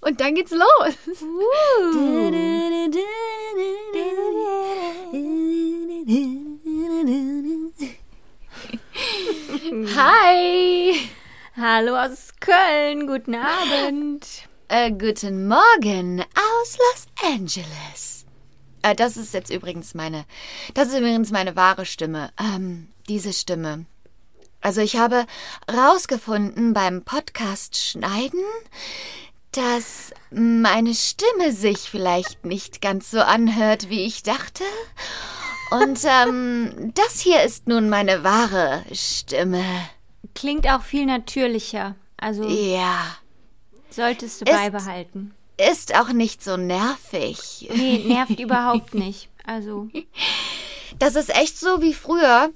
Und, dann geht's los. Hi. Hallo aus Köln, guten Abend. Äh, guten Morgen aus Los Angeles. Äh, das ist jetzt übrigens meine, das ist übrigens meine wahre Stimme. Ähm, diese Stimme. Also ich habe rausgefunden beim Podcast Schneiden, dass meine Stimme sich vielleicht nicht ganz so anhört, wie ich dachte. Und ähm, das hier ist nun meine wahre Stimme. Klingt auch viel natürlicher. Also Ja. solltest du Ist- beibehalten. Ist auch nicht so nervig. Nee, nervt überhaupt nicht. Also, Das ist echt so wie früher.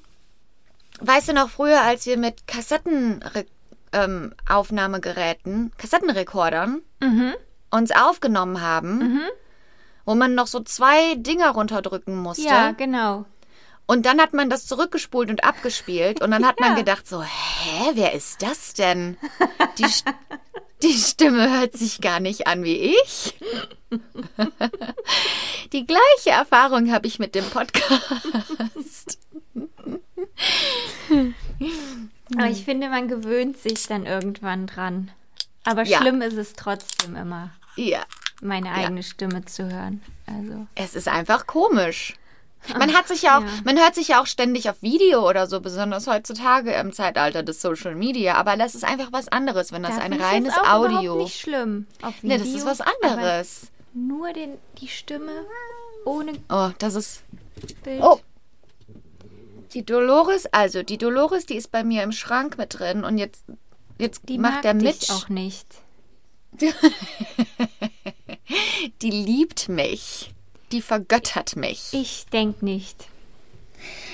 Weißt du noch früher, als wir mit Kassettenaufnahmegeräten, ähm, Aufnahmegeräten, Kassettenrekordern uns aufgenommen haben, wo man noch so zwei Dinger runterdrücken musste. ja, genau. Und dann hat man das zurückgespult und abgespielt und dann hat man Ja. gedacht so, hä, wer ist das denn? Die, die Stimme hört sich gar nicht an wie ich. Die gleiche Erfahrung habe ich mit dem Podcast. Aber ich finde, man gewöhnt sich dann irgendwann dran. Aber Ja. schlimm ist es trotzdem immer, Ja, meine eigene Stimme zu hören. Also, es ist einfach komisch. Man hat sich ja auch, ja. man hört sich ja auch ständig auf Video oder so, besonders heutzutage im Zeitalter des Social Media. Aber das ist einfach was anderes, wenn das da ein reines jetzt auch Audio. Überhaupt nicht schlimm. Auf Nee, Video, das ist was anderes. Nur den, die Stimme ohne Oh, das ist Bild. Oh. Die Dolores, also die Dolores, die ist bei mir im Schrank mit drin und jetzt, jetzt die macht mag der dich Mitch. auch nicht. Die liebt mich. Die vergöttert mich. Ich denk nicht.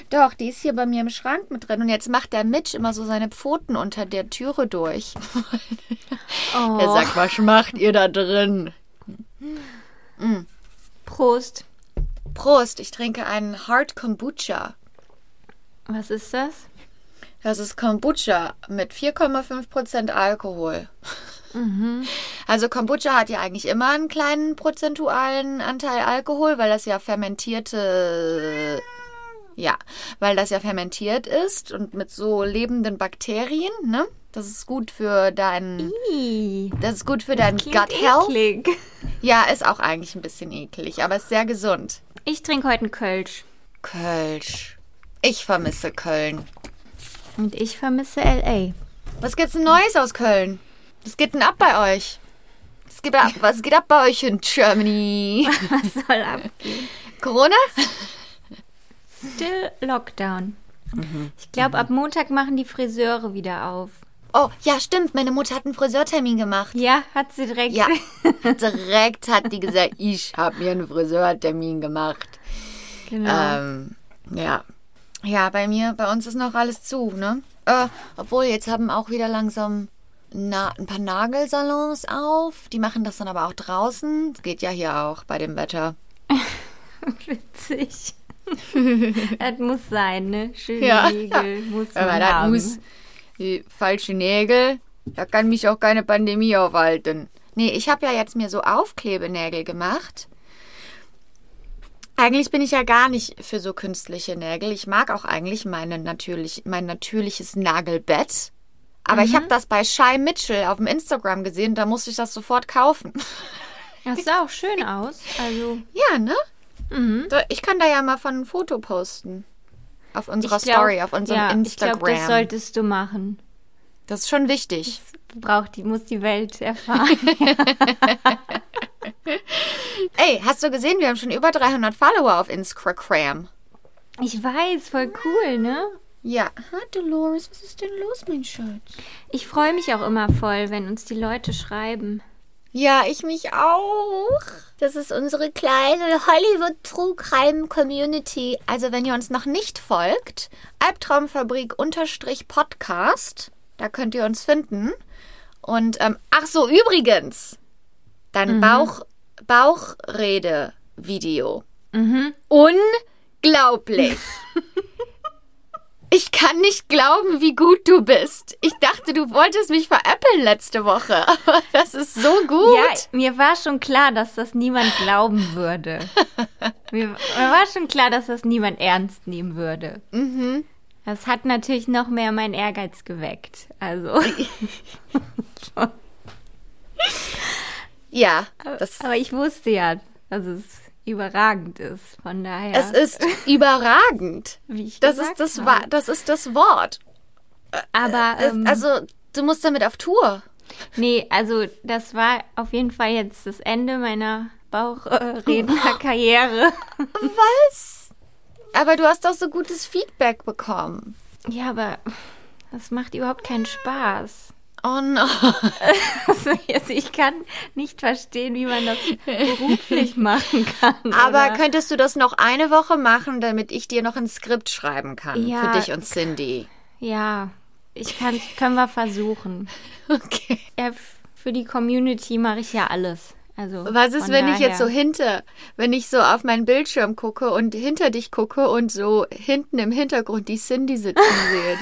Doch, die ist hier bei mir im Schrank mit drin und jetzt macht der Mitch immer so seine Pfoten unter der Türe durch. Oh, Er sagt, was macht ihr da drin? Prost. Prost, ich trinke einen Hard Kombucha. Was ist das? Das ist Kombucha mit 4,5% Alkohol. Also Kombucha hat ja eigentlich immer einen kleinen prozentualen Anteil Alkohol, weil das ja fermentierte ja, weil das ja fermentiert ist und mit so lebenden Bakterien, ne? Das ist gut für dein Ih, das ist gut für dein Gut Health. eklig. Ja, ist auch eigentlich ein bisschen eklig, aber ist sehr gesund. Ich trinke heute einen Kölsch. Kölsch. Ich vermisse Köln. Und ich vermisse L.A. Was gibt's denn Neues aus Köln? Was geht denn ab bei euch? Was geht ab, was geht ab bei euch in Germany? Was soll abgehen? Corona? Still Lockdown. Mhm. Ich glaube, ab Montag machen die Friseure wieder auf. Oh, ja, stimmt. Meine Mutter hat einen Friseurtermin gemacht. Ja, hat sie direkt. Ja, direkt hat die gesagt, ich habe mir einen Friseurtermin gemacht. genau. Ähm, ja. Ja, bei mir, bei uns ist noch alles zu, ne? Äh, obwohl, jetzt haben auch wieder langsam na, ein paar Nagelsalons auf. Die machen das dann aber auch draußen. Das geht ja hier auch bei dem Wetter. Witzig. das muss sein, ne? Schöne Ja. Nägel muss man Aber das haben. muss. Die falsche Nägel, da kann mich auch keine Pandemie aufhalten. Nee, ich habe ja jetzt mir so Aufklebenägel gemacht. Eigentlich bin ich ja gar nicht für so künstliche Nägel. Ich mag auch eigentlich meine natürlich, mein natürliches Nagelbett. Aber ich habe das bei Shy Mitchell auf dem Instagram gesehen, da musste ich das sofort kaufen. Das sah auch schön aus. Also, ja, ne? mhm. Ich kann da ja mal von ein Foto posten. Auf unserer glaub- Story, auf unserem ja, Instagram. Ich glaube, das solltest du machen. das ist schon wichtig. Braucht die, muss die Welt erfahren. Ey, hast du gesehen, wir haben schon über 300 Follower auf Instagram. ich weiß, voll cool, ne? Ja. Ha, Dolores, was ist denn los, mein Schatz? Ich freue mich auch immer voll, wenn uns die Leute schreiben. Ja, ich mich auch. Das ist unsere kleine Hollywood True Crime Community. Also, wenn ihr uns noch nicht folgt, Albtraumfabrik unterstrich Podcast, da könnt ihr uns finden. Und, ähm, ach so, übrigens, dein Bauch, Bauchrede-Video. Unglaublich. Ich kann nicht glauben, wie gut du bist. Ich dachte, du wolltest mich veräppeln letzte Woche, aber das ist so gut. Ja, mir war schon klar, dass das niemand glauben würde. mir, mir war schon klar, dass das niemand ernst nehmen würde. Mhm. Das hat natürlich noch mehr meinen Ehrgeiz geweckt. Also. Ja, Aber ich wusste ja, dass es überragend ist. Von daher. es ist überragend. wie ich Das gesagt ist das, habe. Das ist das Wort. Aber Es- ähm, Also, du musst damit auf Tour. nee, also das war auf jeden Fall jetzt das Ende meiner Bauchrednerkarriere. Was? Aber du hast doch so gutes Feedback bekommen. ja, aber das macht überhaupt keinen Spaß. Oh no. Also, also ich kann nicht verstehen, wie man das beruflich machen kann. Aber oder? könntest du das noch eine Woche machen, damit ich dir noch ein Skript schreiben kann Ja. für dich und Cindy? ja, ich kann, können wir versuchen. Okay. Ja, für die Community mache ich ja alles. Also Was ist, wenn ich jetzt so daher- hinter, wenn ich so auf meinen Bildschirm gucke und hinter dich gucke und so hinten im Hintergrund die Cindy sitzen sehe?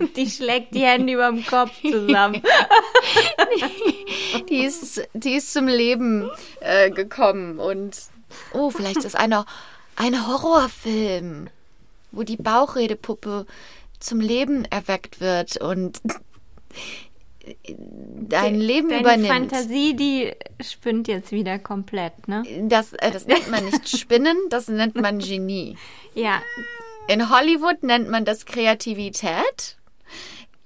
Die, die schlägt die Hände über dem Kopf zusammen. die, ist, die ist zum Leben äh, gekommen und oh, vielleicht ist einer ein Horrorfilm, wo die Bauchredepuppe zum Leben erweckt wird und dein Leben Deine übernimmt. Fantasie, die spinnt jetzt wieder komplett, ne? Das, äh, das nennt man nicht Spinnen, das nennt man Genie. Ja, In Hollywood nennt man das Kreativität.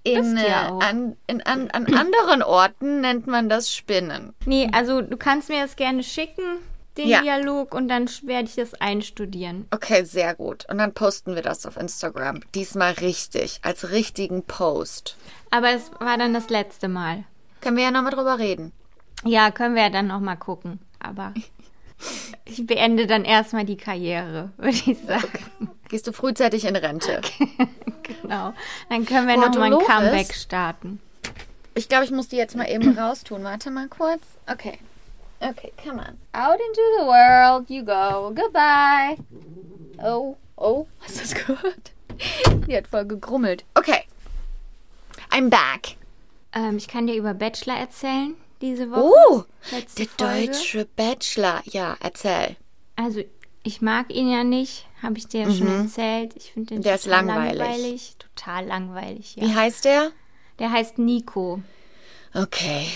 In, äh, ja auch. an, in, an, an anderen Orten nennt man das Spinnen. nee, also du kannst mir das gerne schicken, den Ja. Dialog, und dann werde ich das einstudieren. Okay, sehr gut. Und dann posten wir das auf Instagram. Diesmal richtig, als richtigen Post. Aber es war dann das letzte Mal. Können wir ja nochmal drüber reden. Ja, können wir ja dann noch mal gucken. Aber ich beende dann erstmal die Karriere, würde ich sagen. Gehst du frühzeitig in Rente? Genau. Dann können wir Boah, noch mal ein? Comeback starten. Ich glaube, ich muss die jetzt mal eben raustun. Warte mal kurz. Okay. Okay, come on. Out into the world you go. Goodbye. Oh, oh. Hast du das gehört? Die hat voll gegrummelt. Okay. I'm back. Ähm, ich kann dir über Bachelor erzählen diese Woche. Oh, der Folge. deutsche Bachelor. Ja, erzähl. Also, ich mag ihn ja nicht, habe ich dir ja schon erzählt. Ich finde den Mhm. Der ist total langweilig. Total langweilig, ja. Wie heißt der? Der heißt Nico. Okay.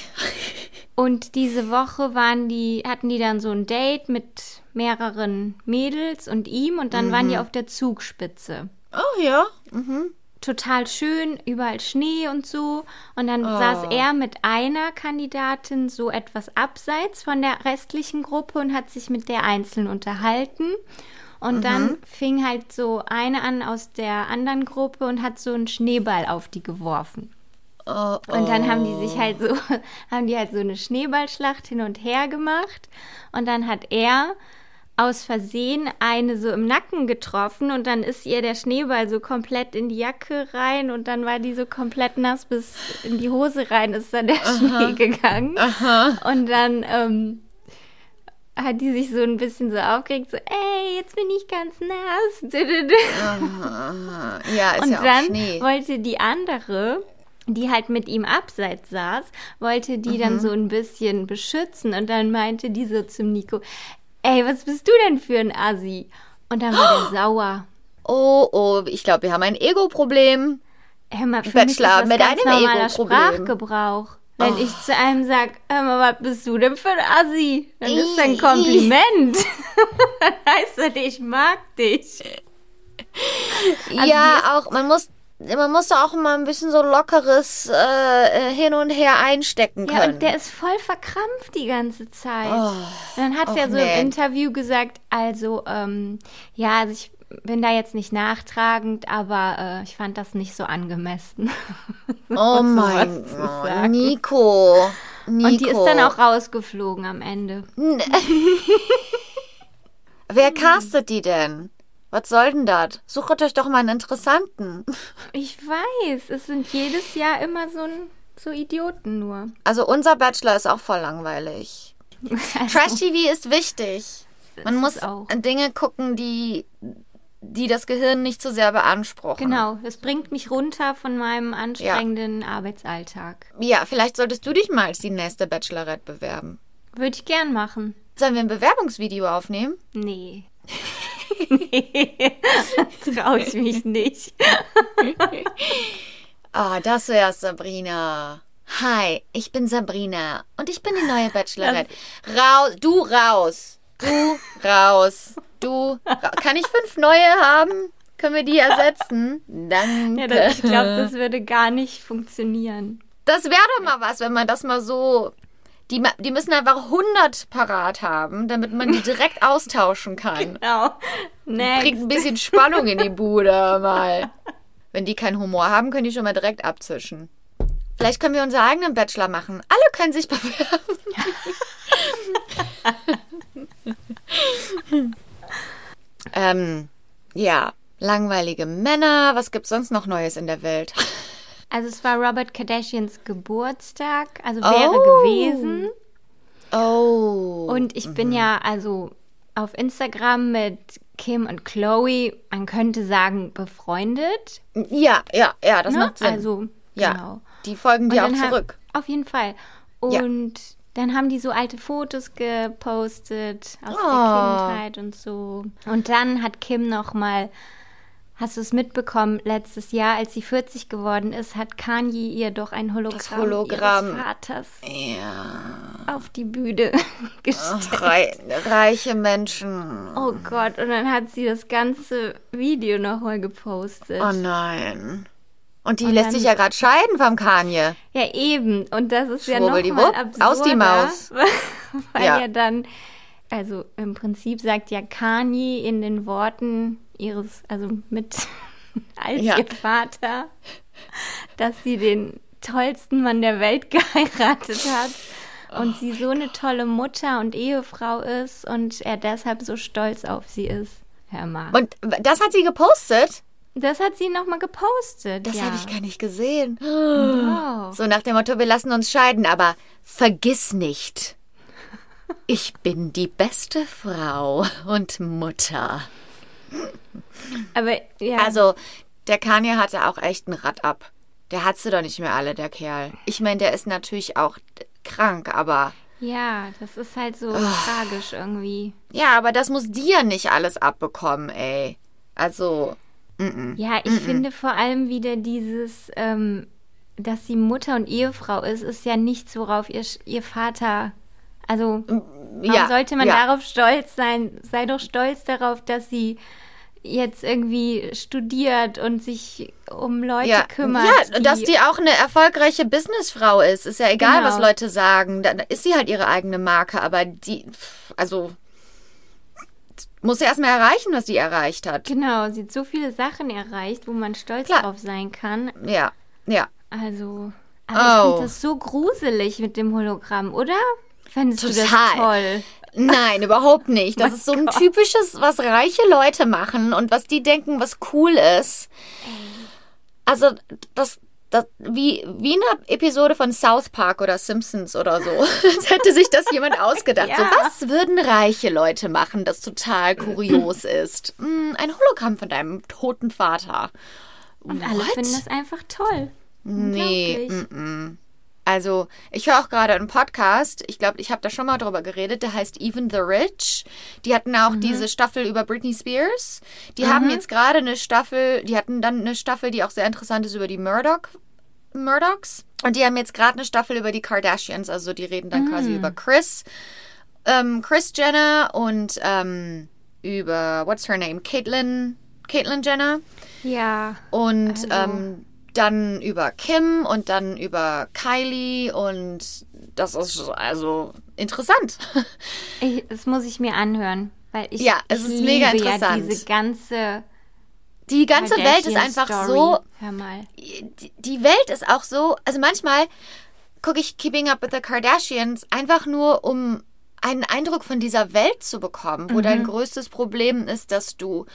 Und diese Woche waren die, hatten die dann so ein Date mit mehreren Mädels und ihm und dann waren die auf der Zugspitze. Oh ja. Mhm. Total schön, überall Schnee und so. Und dann Oh. saß er mit einer Kandidatin so etwas abseits von der restlichen Gruppe und hat sich mit der einzeln unterhalten. Und Mhm. dann fing halt so eine an aus der anderen Gruppe und hat so einen Schneeball auf die geworfen. Oh, Und dann haben die sich halt so, haben die halt so eine Schneeballschlacht hin und her gemacht. Und dann hat er aus Versehen eine so im Nacken getroffen und dann ist ihr der Schneeball so komplett in die Jacke rein und dann war die so komplett nass bis in die Hose rein ist dann der Schnee gegangen. Und dann ähm, hat die sich so ein bisschen so aufgeregt, so, ey, jetzt bin ich ganz nass. Ja, ist Und ja auch dann Schnee. wollte die andere, die halt mit ihm abseits saß, wollte die Mhm. dann so ein bisschen beschützen und dann meinte die so zum Nico, ey, was bist du denn für ein Assi? Und dann war der sauer. Oh, oh, ich glaube, wir haben ein Ego-Problem. Hör mal, für Bachelor mich ist das mit ganz einem normaler. Oh. Sprachgebrauch. Wenn ich zu einem sag, hör mal, was bist du denn für ein Assi? Dann ist das ein Kompliment. dann heißt das, ich mag dich. Also ja, auch, man muss, man muss da auch mal ein bisschen so lockeres äh, äh, hin und her einstecken Ja, können. und der ist voll verkrampft die ganze Zeit. Oh, dann hat er so nee. im Interview gesagt, also, ähm, ja, also ich bin da jetzt nicht nachtragend, aber äh, ich fand das nicht so angemessen. oh mein Gott. Nico. Nico. Und die ist dann auch rausgeflogen am Ende. Wer castet die denn? Was soll denn das? Sucht euch doch mal einen interessanten. Ich weiß, es sind jedes Jahr immer so, ein, so Idioten nur. Also unser Bachelor ist auch voll langweilig. Trash TV ist wichtig. Man muss. Dinge gucken, die, die das Gehirn nicht zu sehr beanspruchen. Genau, es bringt mich runter von meinem anstrengenden Arbeitsalltag. Ja, vielleicht solltest du dich mal als die nächste Bachelorette bewerben. Würde ich gern machen. Sollen wir ein Bewerbungsvideo aufnehmen? Nee. nee, traue ich mich nicht. Ah, das wär's, Sabrina. Hi, ich bin Sabrina und ich bin die neue Bachelorette. Raus, du raus. Du raus. Du ra Kann ich fünf neue haben? Können wir die ersetzen? Danke. Ja, das, ich glaube, das würde gar nicht funktionieren. Das wäre doch mal was, wenn man das mal so. Die, die müssen einfach 100 parat haben, damit man die direkt austauschen kann. Genau. Kriegt Next. ein bisschen Spannung in die Bude mal. Wenn die keinen Humor haben, können die schon mal direkt abzischen. Vielleicht können wir unseren eigenen Bachelor machen. Alle können sich bewerben. ähm, ja, langweilige Männer. Was gibt's sonst noch Neues in der Welt? Also es war Robert Kardashians Geburtstag, also wäre Oh. gewesen. Oh. Und ich bin ja also auf Instagram mit Kim und Chloe, man könnte sagen, befreundet. ja, ja, ja, das Ne? macht Sinn. Also, ja, genau. die folgen dir auch zurück. Auf jeden Fall. Ja. Und dann haben die so alte Fotos gepostet aus Oh. der Kindheit und so. Und dann hat Kim noch mal, hast du es mitbekommen, letztes Jahr, als sie 40 geworden ist, hat Kanye ihr doch ein Hologramm, Hologramm. ihres Vaters Ja. auf die Bühne gestellt. Rei reiche Menschen. Oh Gott, und dann hat sie das ganze Video nochmal gepostet. Oh nein. Und die Und lässt dann- sich ja gerade scheiden vom Kanye. Ja, eben. Und das ist ja nochmal absurder. aus die Maus. Weil Ja. ja. dann, also im Prinzip sagt ja Kanye in den Worten ihres, also mit als Ja. ihr Vater, dass sie den tollsten Mann der Welt geheiratet hat. Und sie so eine tolle Mutter und Ehefrau ist und er deshalb so stolz auf sie ist. Hör mal. Und das hat sie gepostet? das hat sie nochmal gepostet. Das ja. habe ich gar nicht gesehen. Oh. So nach dem Motto, wir lassen uns scheiden, aber vergiss nicht. Ich bin die beste Frau und Mutter. Aber ja. Also, der Kanye hatte auch echt ein Rad ab. Der hat sie doch nicht mehr alle, der Kerl. Ich meine, der ist natürlich auch krank, aber Ja, das ist halt so tragisch irgendwie. ja, aber das muss dir nicht alles abbekommen, ey. Also, Ja, ich finde vor allem wieder dieses, ähm, dass sie Mutter und Ehefrau ist, ist ja nichts, worauf ihr, ihr Vater. Also, warum ja, sollte man ja. darauf stolz sein? Sei doch stolz darauf, dass sie jetzt irgendwie studiert und sich um Leute ja, kümmert. ja, dass die auch eine erfolgreiche Businessfrau ist. Ist ja egal, Genau. was Leute sagen. Dann ist sie halt ihre eigene Marke, aber die, also, muss sie erstmal erreichen, was die erreicht hat. Genau, sie hat so viele Sachen erreicht, wo man stolz Klar. drauf sein kann. Ja, ja. Also, aber ich Oh. finde das so gruselig mit dem Hologramm, oder? Fändest du das Total. toll? Nein, überhaupt nicht. Das Mein ist so ein Gott. typisches, was reiche Leute machen und was die denken, was cool ist. Also, das, das wie, wie eine Episode von South Park oder Simpsons oder so. Als hätte sich das jemand ausgedacht. So, Ja. was würden reiche Leute machen, das total kurios ist? Hm, ein Hologramm von deinem toten Vater. Und alle What? finden das einfach toll. Nee, Unglaublich. mm-mm. Also, ich höre auch gerade einen Podcast. Ich glaube, ich habe da schon mal drüber geredet. Der heißt Even the Rich. Die hatten auch diese Staffel über Britney Spears. Die haben jetzt gerade eine Staffel, die hatten dann eine Staffel, die auch sehr interessant ist über die Murdoch, Murdochs. Und die haben jetzt gerade eine Staffel über die Kardashians. Also, die reden dann quasi über Chris, ähm, Chris Jenner und ähm, über, what's her name? Caitlyn, Caitlyn Jenner. Ja. Und Also- ähm, dann über Kim und dann über Kylie und das ist also interessant. Ich, das muss ich mir anhören. Weil ich, Ja, es ich ist liebe mega ja interessant. diese ganze Die ganze Welt ist einfach Kardashian-Story. so, Hör mal. die, die Welt ist auch so, also manchmal gucke ich Keeping Up with the Kardashians einfach nur, um einen Eindruck von dieser Welt zu bekommen, wo dein größtes Problem ist, dass du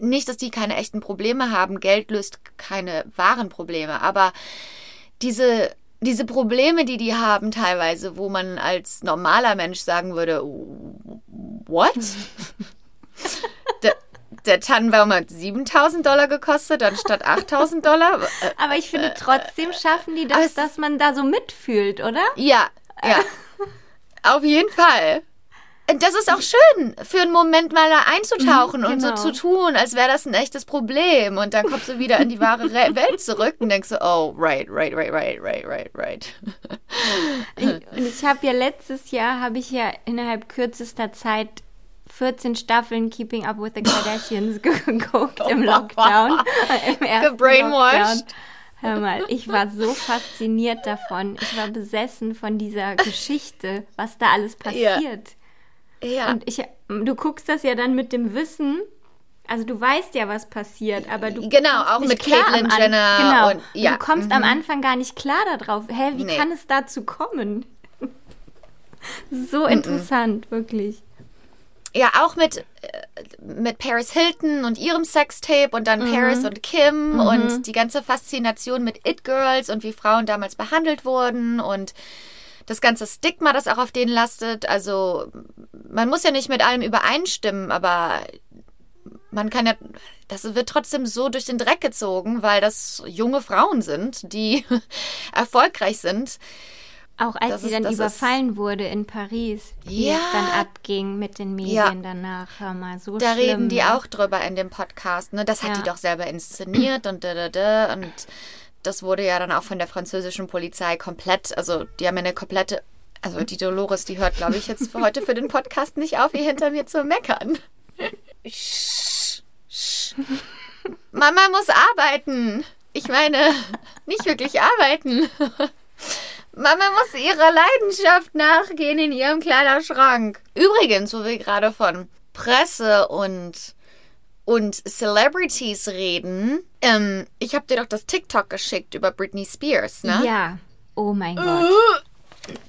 nicht, dass die keine echten Probleme haben. Geld löst keine wahren Probleme, aber diese diese Probleme, die die haben teilweise, wo man als normaler Mensch sagen würde, what? der, der Tannenbaum hat 7000 Dollar gekostet, anstatt 8000 Dollar. Aber ich finde, trotzdem schaffen die das, dass man da so mitfühlt, oder? Ja, ja. Auf jeden Fall. Das ist auch schön, für einen Moment mal da einzutauchen und so genau. zu tun, als wäre das ein echtes Problem. Und dann kommst du wieder in die wahre Re Welt zurück und denkst so, oh, right, right, right, right, right, right, right. Ich, und ich habe ja letztes Jahr, habe ich ja innerhalb kürzester Zeit 14 Staffeln Keeping Up with the Kardashians geguckt im Lockdown. Im ersten Gebrainwashed. Lockdown. Hör mal, ich war so fasziniert davon. Ich war besessen von dieser Geschichte, was da alles passiert. Ja. Und ich, du guckst das ja dann mit dem Wissen, also du weißt ja, was passiert, aber du Genau, auch mit Caitlyn Jenner Genau. und- ja, du kommst am Anfang gar nicht klar darauf. Hä, wie Nee. kann es dazu kommen? so interessant, wirklich. Ja, auch mit, äh, mit Paris Hilton und ihrem Sextape und dann Mhm. Paris und Kim und die ganze Faszination mit It Girls und wie Frauen damals behandelt wurden und das ganze Stigma, das auch auf denen lastet. Also man muss ja nicht mit allem übereinstimmen, aber man kann ja, das wird trotzdem so durch den Dreck gezogen, weil das junge Frauen sind, die erfolgreich sind. Auch als Das sie ist- dann das ist- überfallen wurde in Paris, wie Ja. es dann abging mit den Medien Ja. danach. Hör mal, so Da schlimm. reden die ne? auch drüber in dem Podcast. Ne? Das hat Ja. die doch selber inszeniert und da, da, da. Und das wurde ja dann auch von der französischen Polizei komplett, also die haben ja eine komplette, also die Dolores, die hört, glaube ich, jetzt für heute für den Podcast nicht auf, hier hinter mir zu meckern. Mama muss arbeiten. Ich meine, nicht wirklich arbeiten. Mama muss ihrer Leidenschaft nachgehen in ihrem Kleiderschrank. Übrigens, wo wir gerade von Presse und und Celebrities reden, ähm, ich habe dir doch das TikTok geschickt über Britney Spears, ne? Ja. Oh mein Äh. Gott.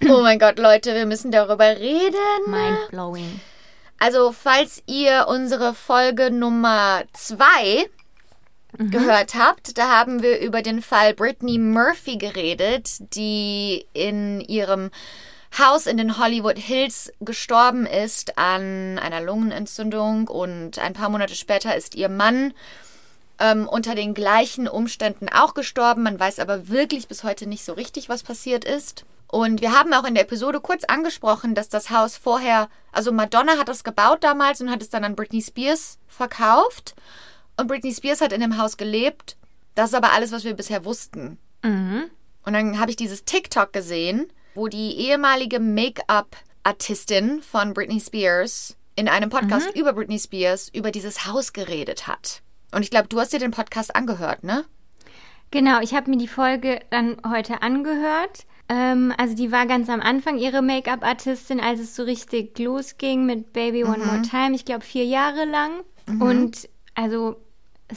Oh mein Gott, Leute, wir müssen darüber reden. Mindblowing. Also, falls ihr unsere Folge Nummer zwei gehört habt, da haben wir über den Fall Brittany Murphy geredet, die in ihrem Haus in den Hollywood Hills gestorben ist an einer Lungenentzündung und ein paar Monate später ist ihr Mann ähm, unter den gleichen Umständen auch gestorben. Man weiß aber wirklich bis heute nicht so richtig, was passiert ist. Und wir haben auch in der Episode kurz angesprochen, dass das Haus vorher, also Madonna hat es gebaut damals und hat es dann an Britney Spears verkauft. Und Britney Spears hat in dem Haus gelebt. Das ist aber alles, was wir bisher wussten. Mhm. Und dann habe ich dieses TikTok gesehen, wo die ehemalige Make-up-Artistin von Britney Spears in einem Podcast über Britney Spears über dieses Haus geredet hat. Und ich glaube, du hast dir den Podcast angehört, ne? Genau, ich habe mir die Folge dann heute angehört. Ähm, also die war ganz am Anfang ihre Make-up-Artistin, als es so richtig losging mit Baby One More Time. Ich glaube vier Jahre lang. Und also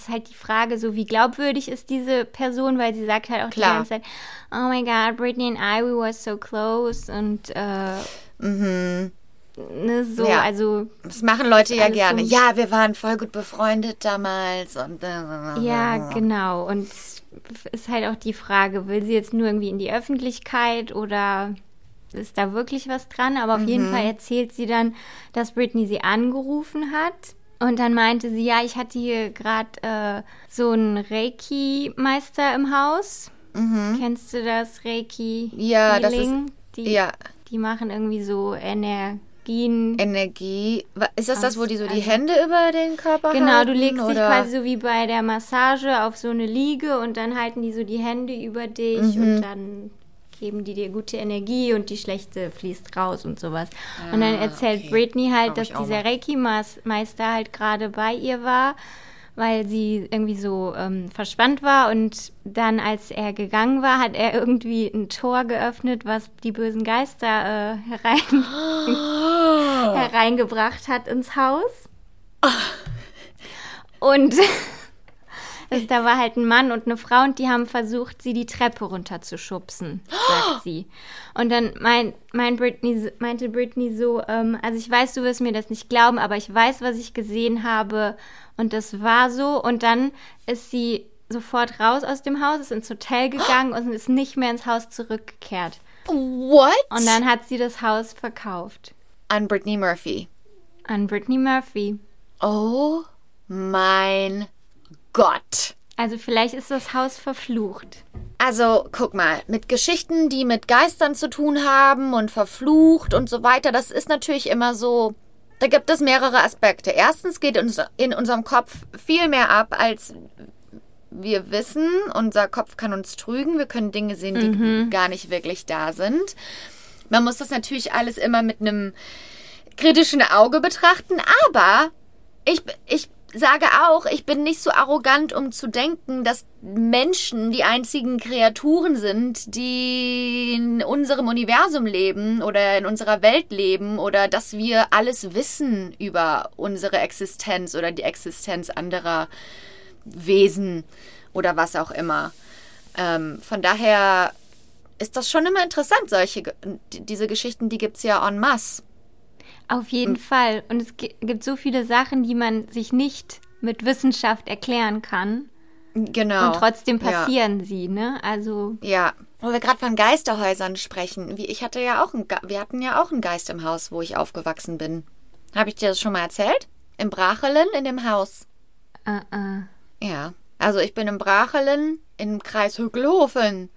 ist halt die Frage, so wie glaubwürdig ist diese Person, weil sie sagt halt auch Klar. die ganze Zeit, oh my God, Britney and I, we were so close und äh, ne, so, Ja. also Das machen Leute ja gerne. so- Ja, wir waren voll gut befreundet damals und äh, Ja, genau. Und es ist halt auch die Frage, will sie jetzt nur irgendwie in die Öffentlichkeit oder ist da wirklich was dran? Aber auf Mhm. jeden Fall erzählt sie dann, dass Britney sie angerufen hat. Und dann meinte sie, ja, ich hatte hier gerade äh, so einen Reiki-Meister im Haus. Kennst du das? Reiki Mhm. Ja, das ist- Healing? Die, Ja, die machen irgendwie so Energien. Energie. Ist das das, wo die so die Hände über den Körper halten? Genau, du legst dich oder? quasi so wie bei der Massage auf so eine Liege und dann halten die so die Hände über dich Mhm. und dann geben die dir gute Energie und die schlechte fließt raus und sowas. und dann erzählt Ah, okay. Britney halt, Brauch dass dieser Reiki-Meister halt gerade bei ihr war, weil sie irgendwie so ähm, verspannt war und dann, als er gegangen war, hat er irgendwie ein Tor geöffnet, was die bösen Geister äh, herein hereingebracht hat ins Haus. Und Also, da war halt ein Mann und eine Frau und die haben versucht, sie die Treppe runterzuschubsen, sagt sie. Und dann mein, mein Britney, meinte Britney so, ähm, also ich weiß, du wirst mir das nicht glauben, aber ich weiß, was ich gesehen habe und das war so. Und dann ist sie sofort raus aus dem Haus, ist ins Hotel gegangen und ist nicht mehr ins Haus zurückgekehrt. What? Und dann hat sie das Haus verkauft An Brittany Murphy. an Britney Murphy. Oh mein Gott. Also vielleicht ist das Haus verflucht. Also, guck mal, mit Geschichten, die mit Geistern zu tun haben und verflucht und so weiter, das ist natürlich immer so. Da gibt es mehrere Aspekte. Erstens geht uns in unserem Kopf viel mehr ab, als wir wissen. Unser Kopf kann uns trügen. Wir können Dinge sehen, die gar nicht wirklich da sind. Man muss das natürlich alles immer mit einem kritischen Auge betrachten, aber ich, ich sage auch, ich bin nicht so arrogant, um zu denken, dass Menschen die einzigen Kreaturen sind, die in unserem Universum leben oder in unserer Welt leben oder dass wir alles wissen über unsere Existenz oder die Existenz anderer Wesen oder was auch immer. Ähm, von daher ist das schon immer interessant, solche, diese Geschichten, die gibt's ja en masse. Auf jeden Hm. Fall. Und es gi- gibt so viele Sachen, die man sich nicht mit Wissenschaft erklären kann. Genau. Und trotzdem Ja. passieren sie, ne? Also, Ja, wo wir gerade von Geisterhäusern sprechen. Wie ich hatte ja auch einen, Ge- wir hatten ja auch einen Geist im Haus, wo ich aufgewachsen bin. Habe ich dir das schon mal erzählt? Im Brachelen in dem Haus. äh, äh. Ja. Also ich bin im Brachelen im Kreis Hückelhofen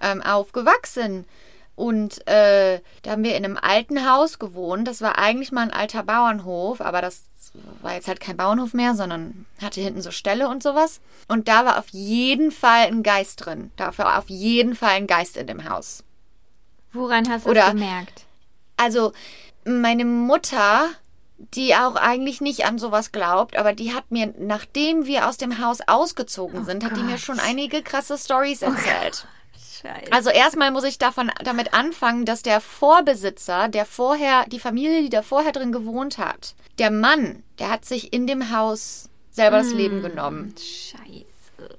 ähm, aufgewachsen. Und äh, da haben wir in einem alten Haus gewohnt. Das war eigentlich mal ein alter Bauernhof, aber das war jetzt halt kein Bauernhof mehr, sondern hatte hinten so Ställe und sowas. Und da war auf jeden Fall ein Geist drin. Da war auf jeden Fall ein Geist in dem Haus. Woran hast du es gemerkt? Also meine Mutter, die auch eigentlich nicht an sowas glaubt, aber die hat mir, nachdem wir aus dem Haus ausgezogen sind, hat die mir Gott. schon einige krasse Stories erzählt. Scheiße. Also erstmal muss ich davon damit anfangen, dass der Vorbesitzer, der vorher, die Familie, die da vorher drin gewohnt hat, der Mann, der hat sich in dem Haus selber das Leben genommen. Scheiße.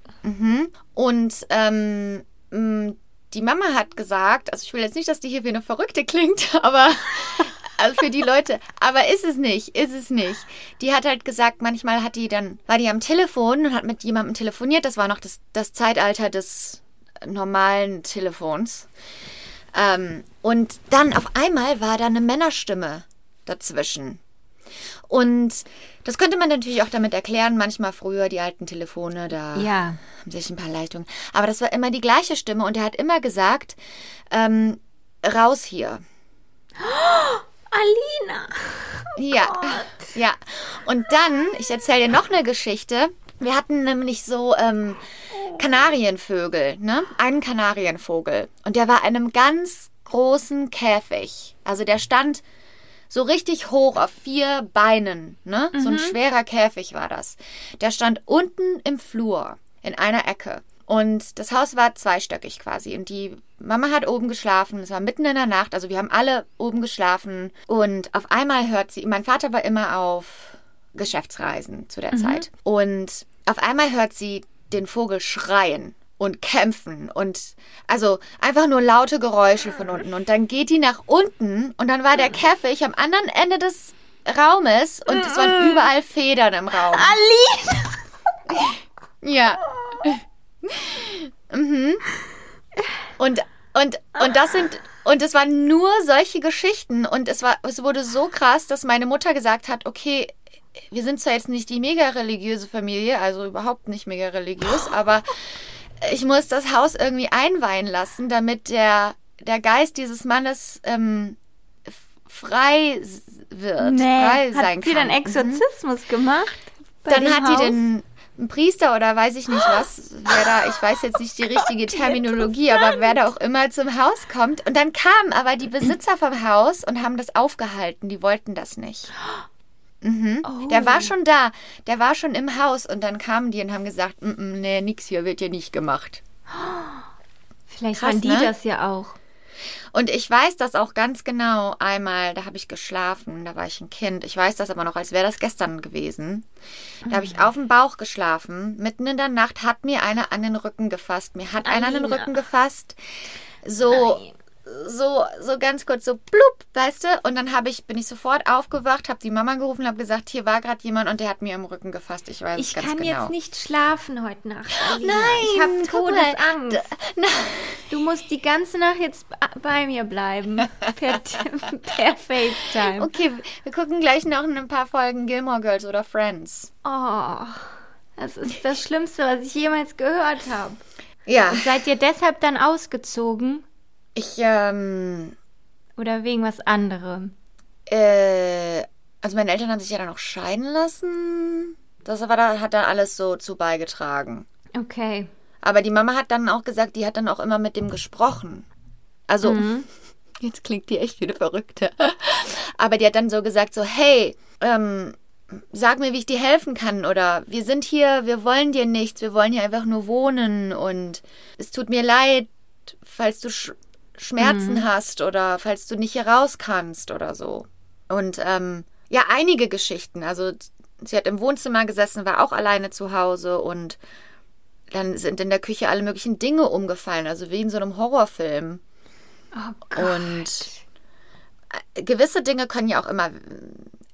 Und ähm, die Mama hat gesagt, also ich will jetzt nicht, dass die hier wie eine Verrückte klingt, aber also für die Leute, aber ist es nicht, ist es nicht. Die hat halt gesagt, manchmal hat die dann, war die am Telefon und hat mit jemandem telefoniert, das war noch das, das Zeitalter des normalen Telefons. Ähm, und dann auf einmal war da eine Männerstimme dazwischen. Und das könnte man natürlich auch damit erklären, manchmal früher die alten Telefone, da Ja. haben sich ein paar Leitungen. Aber das war immer die gleiche Stimme und er hat immer gesagt, ähm, raus hier. Alina! Ja, ja. Und dann, ich erzähle dir noch eine Geschichte. Wir hatten nämlich so ähm, Kanarienvögel, ne? Einen Kanarienvogel. Und der war in einem ganz großen Käfig. Also der stand so richtig hoch auf vier Beinen, ne? So ein schwerer Käfig war das. Der stand unten im Flur in einer Ecke. Und das Haus war zweistöckig quasi. Und die Mama hat oben geschlafen. Es war mitten in der Nacht. Also wir haben alle oben geschlafen. Und auf einmal hört sie, mein Vater war immer auf Geschäftsreisen zu der Zeit. Und auf einmal hört sie den Vogel schreien und kämpfen und also einfach nur laute Geräusche von unten. Und dann geht die nach unten und dann war der Käfig am anderen Ende des Raumes und es waren überall Federn im Raum. Alina! Ja. mhm. Und, und, und das sind, und es waren nur solche Geschichten und es war, es wurde so krass, dass meine Mutter gesagt hat, okay, wir sind zwar jetzt nicht die mega religiöse Familie, also überhaupt nicht mega religiös, aber ich muss das Haus irgendwie einweihen lassen, damit der, der Geist dieses Mannes ähm, frei wird, frei sein Hat sie kann. dann Exorzismus gemacht? bei Dann hat Haus? die den einen Priester oder weiß ich nicht was, wer da, ich weiß jetzt nicht die richtige Terminologie, aber wer da auch immer zum Haus kommt. Und dann kamen aber die Besitzer vom Haus und haben das aufgehalten. Die wollten das nicht. Mhm. Oh. Der war schon da, der war schon im Haus und dann kamen die und haben gesagt, "Mm, mm, nee, nix hier wird hier nicht gemacht. Vielleicht Krass, waren die ne? das ja auch. Und ich weiß das auch ganz genau. Einmal, da habe ich geschlafen, da war ich ein Kind. Ich weiß das aber noch, als wäre das gestern gewesen. Da habe ich auf dem Bauch geschlafen. Mitten in der Nacht hat mir einer an den Rücken gefasst. Mir hat einer an den. Rücken gefasst. So, Nein. So, so ganz kurz so blub, weißt du? Und dann habe ich, bin ich sofort aufgewacht, habe die Mama gerufen, habe gesagt, hier war gerade jemand und der hat mir am Rücken gefasst. Ich weiß Ich ganz kann genau. jetzt nicht schlafen heute Nacht. Alina. Nein, ich habe. Todesangst. Nein. Du musst die ganze Nacht jetzt bei mir bleiben. Per, per FaceTime. Okay, wir gucken gleich noch ein paar Folgen Gilmore Girls oder Friends. Oh, das ist das Schlimmste, was ich jemals gehört habe. Ja, Seid ihr deshalb dann ausgezogen? Ich, ähm, Oder wegen was anderem? äh, also meine Eltern haben sich ja dann auch scheiden lassen. Das war da, hat dann alles so zu beigetragen. Okay. Aber die Mama hat dann auch gesagt, die hat dann auch immer mit dem gesprochen. Also, jetzt klingt die echt wie eine Verrückte. Aber die hat dann so gesagt, so, hey, ähm, sag mir, wie ich dir helfen kann. Oder wir sind hier, wir wollen dir nichts, wir wollen hier einfach nur wohnen. Und es tut mir leid, falls du Sch Schmerzen hast oder falls du nicht hier raus kannst oder so. Und ähm, ja, einige Geschichten. Also sie hat im Wohnzimmer gesessen, war auch alleine zu Hause und dann sind in der Küche alle möglichen Dinge umgefallen, also wie in so einem Horrorfilm. Oh Gott. Und äh, gewisse Dinge können ja auch immer äh,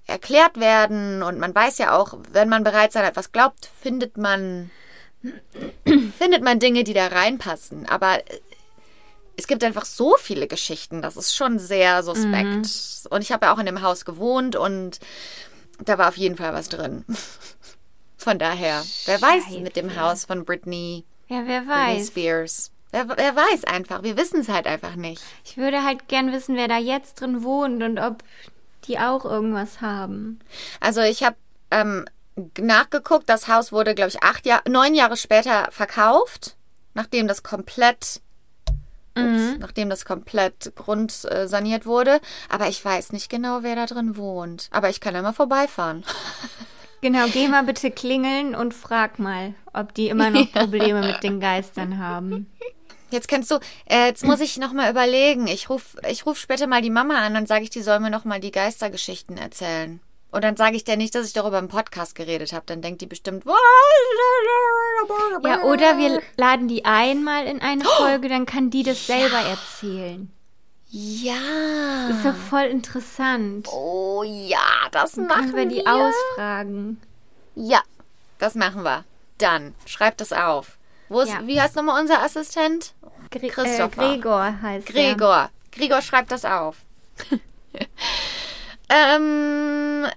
erklärt werden und man weiß ja auch, wenn man bereits an etwas glaubt, findet man findet man Dinge, die da reinpassen. Aber äh, es gibt einfach so viele Geschichten, das ist schon sehr suspekt. Und ich habe ja auch in dem Haus gewohnt und da war auf jeden Fall was drin. Von daher, wer weiß mit dem Scheiße. Haus von Britney, ja, wer Britney weiß. Spears. Wer, wer weiß einfach, wir wissen es halt einfach nicht. Ich würde halt gern wissen, wer da jetzt drin wohnt und ob die auch irgendwas haben. Also ich habe ähm, nachgeguckt, das Haus wurde, glaube ich, acht Jahr, neun Jahre später verkauft, nachdem das komplett, ups, nachdem das komplett grundsaniert wurde. Aber ich weiß nicht genau, wer da drin wohnt. Aber ich kann ja mal vorbeifahren. Genau, geh mal bitte klingeln und frag mal, ob die immer noch Probleme mit den Geistern haben. Jetzt kannst du, äh, jetzt muss ich noch mal überlegen. Ich ruf, ich ruf später mal die Mama an und sage ich, die soll mir noch mal die Geistergeschichten erzählen. Und dann sage ich der nicht, dass ich darüber im Podcast geredet habe. Dann denkt die bestimmt. Ja, oder wir laden die einmal in eine Folge, dann kann die das selber erzählen. Ja. Ist doch voll interessant. Oh ja, das Können machen wir die ausfragen. Ja, das machen wir. Dann schreib das auf. Wo ist, Ja. Wie heißt nochmal unser Assistent? Gre Christopher. Äh, Gregor heißt Gregor. Gregor, schreib das auf. ähm,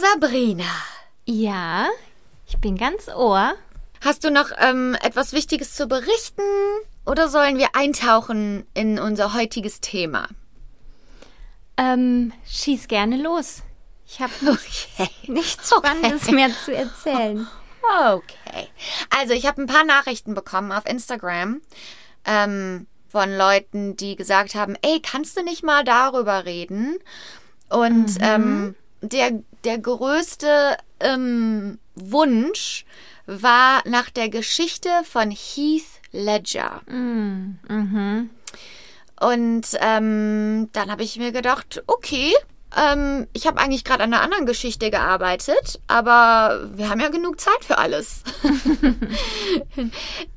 Sabrina. Ja, ich bin ganz Ohr. Hast du noch ähm, etwas Wichtiges zu berichten? Oder sollen wir eintauchen in unser heutiges Thema? Ähm, schieß gerne los. Ich habe Okay. nichts Spannendes mehr zu erzählen. Okay. Also ich habe ein paar Nachrichten bekommen auf Instagram ähm, von Leuten, die gesagt haben, ey, kannst du nicht mal darüber reden? Und ähm, der, der größte ähm, Wunsch war nach der Geschichte von Heath Ledger. Mm, mhm. Und ähm, dann habe ich mir gedacht, okay, ähm, ich habe eigentlich gerade an einer anderen Geschichte gearbeitet, aber wir haben ja genug Zeit für alles.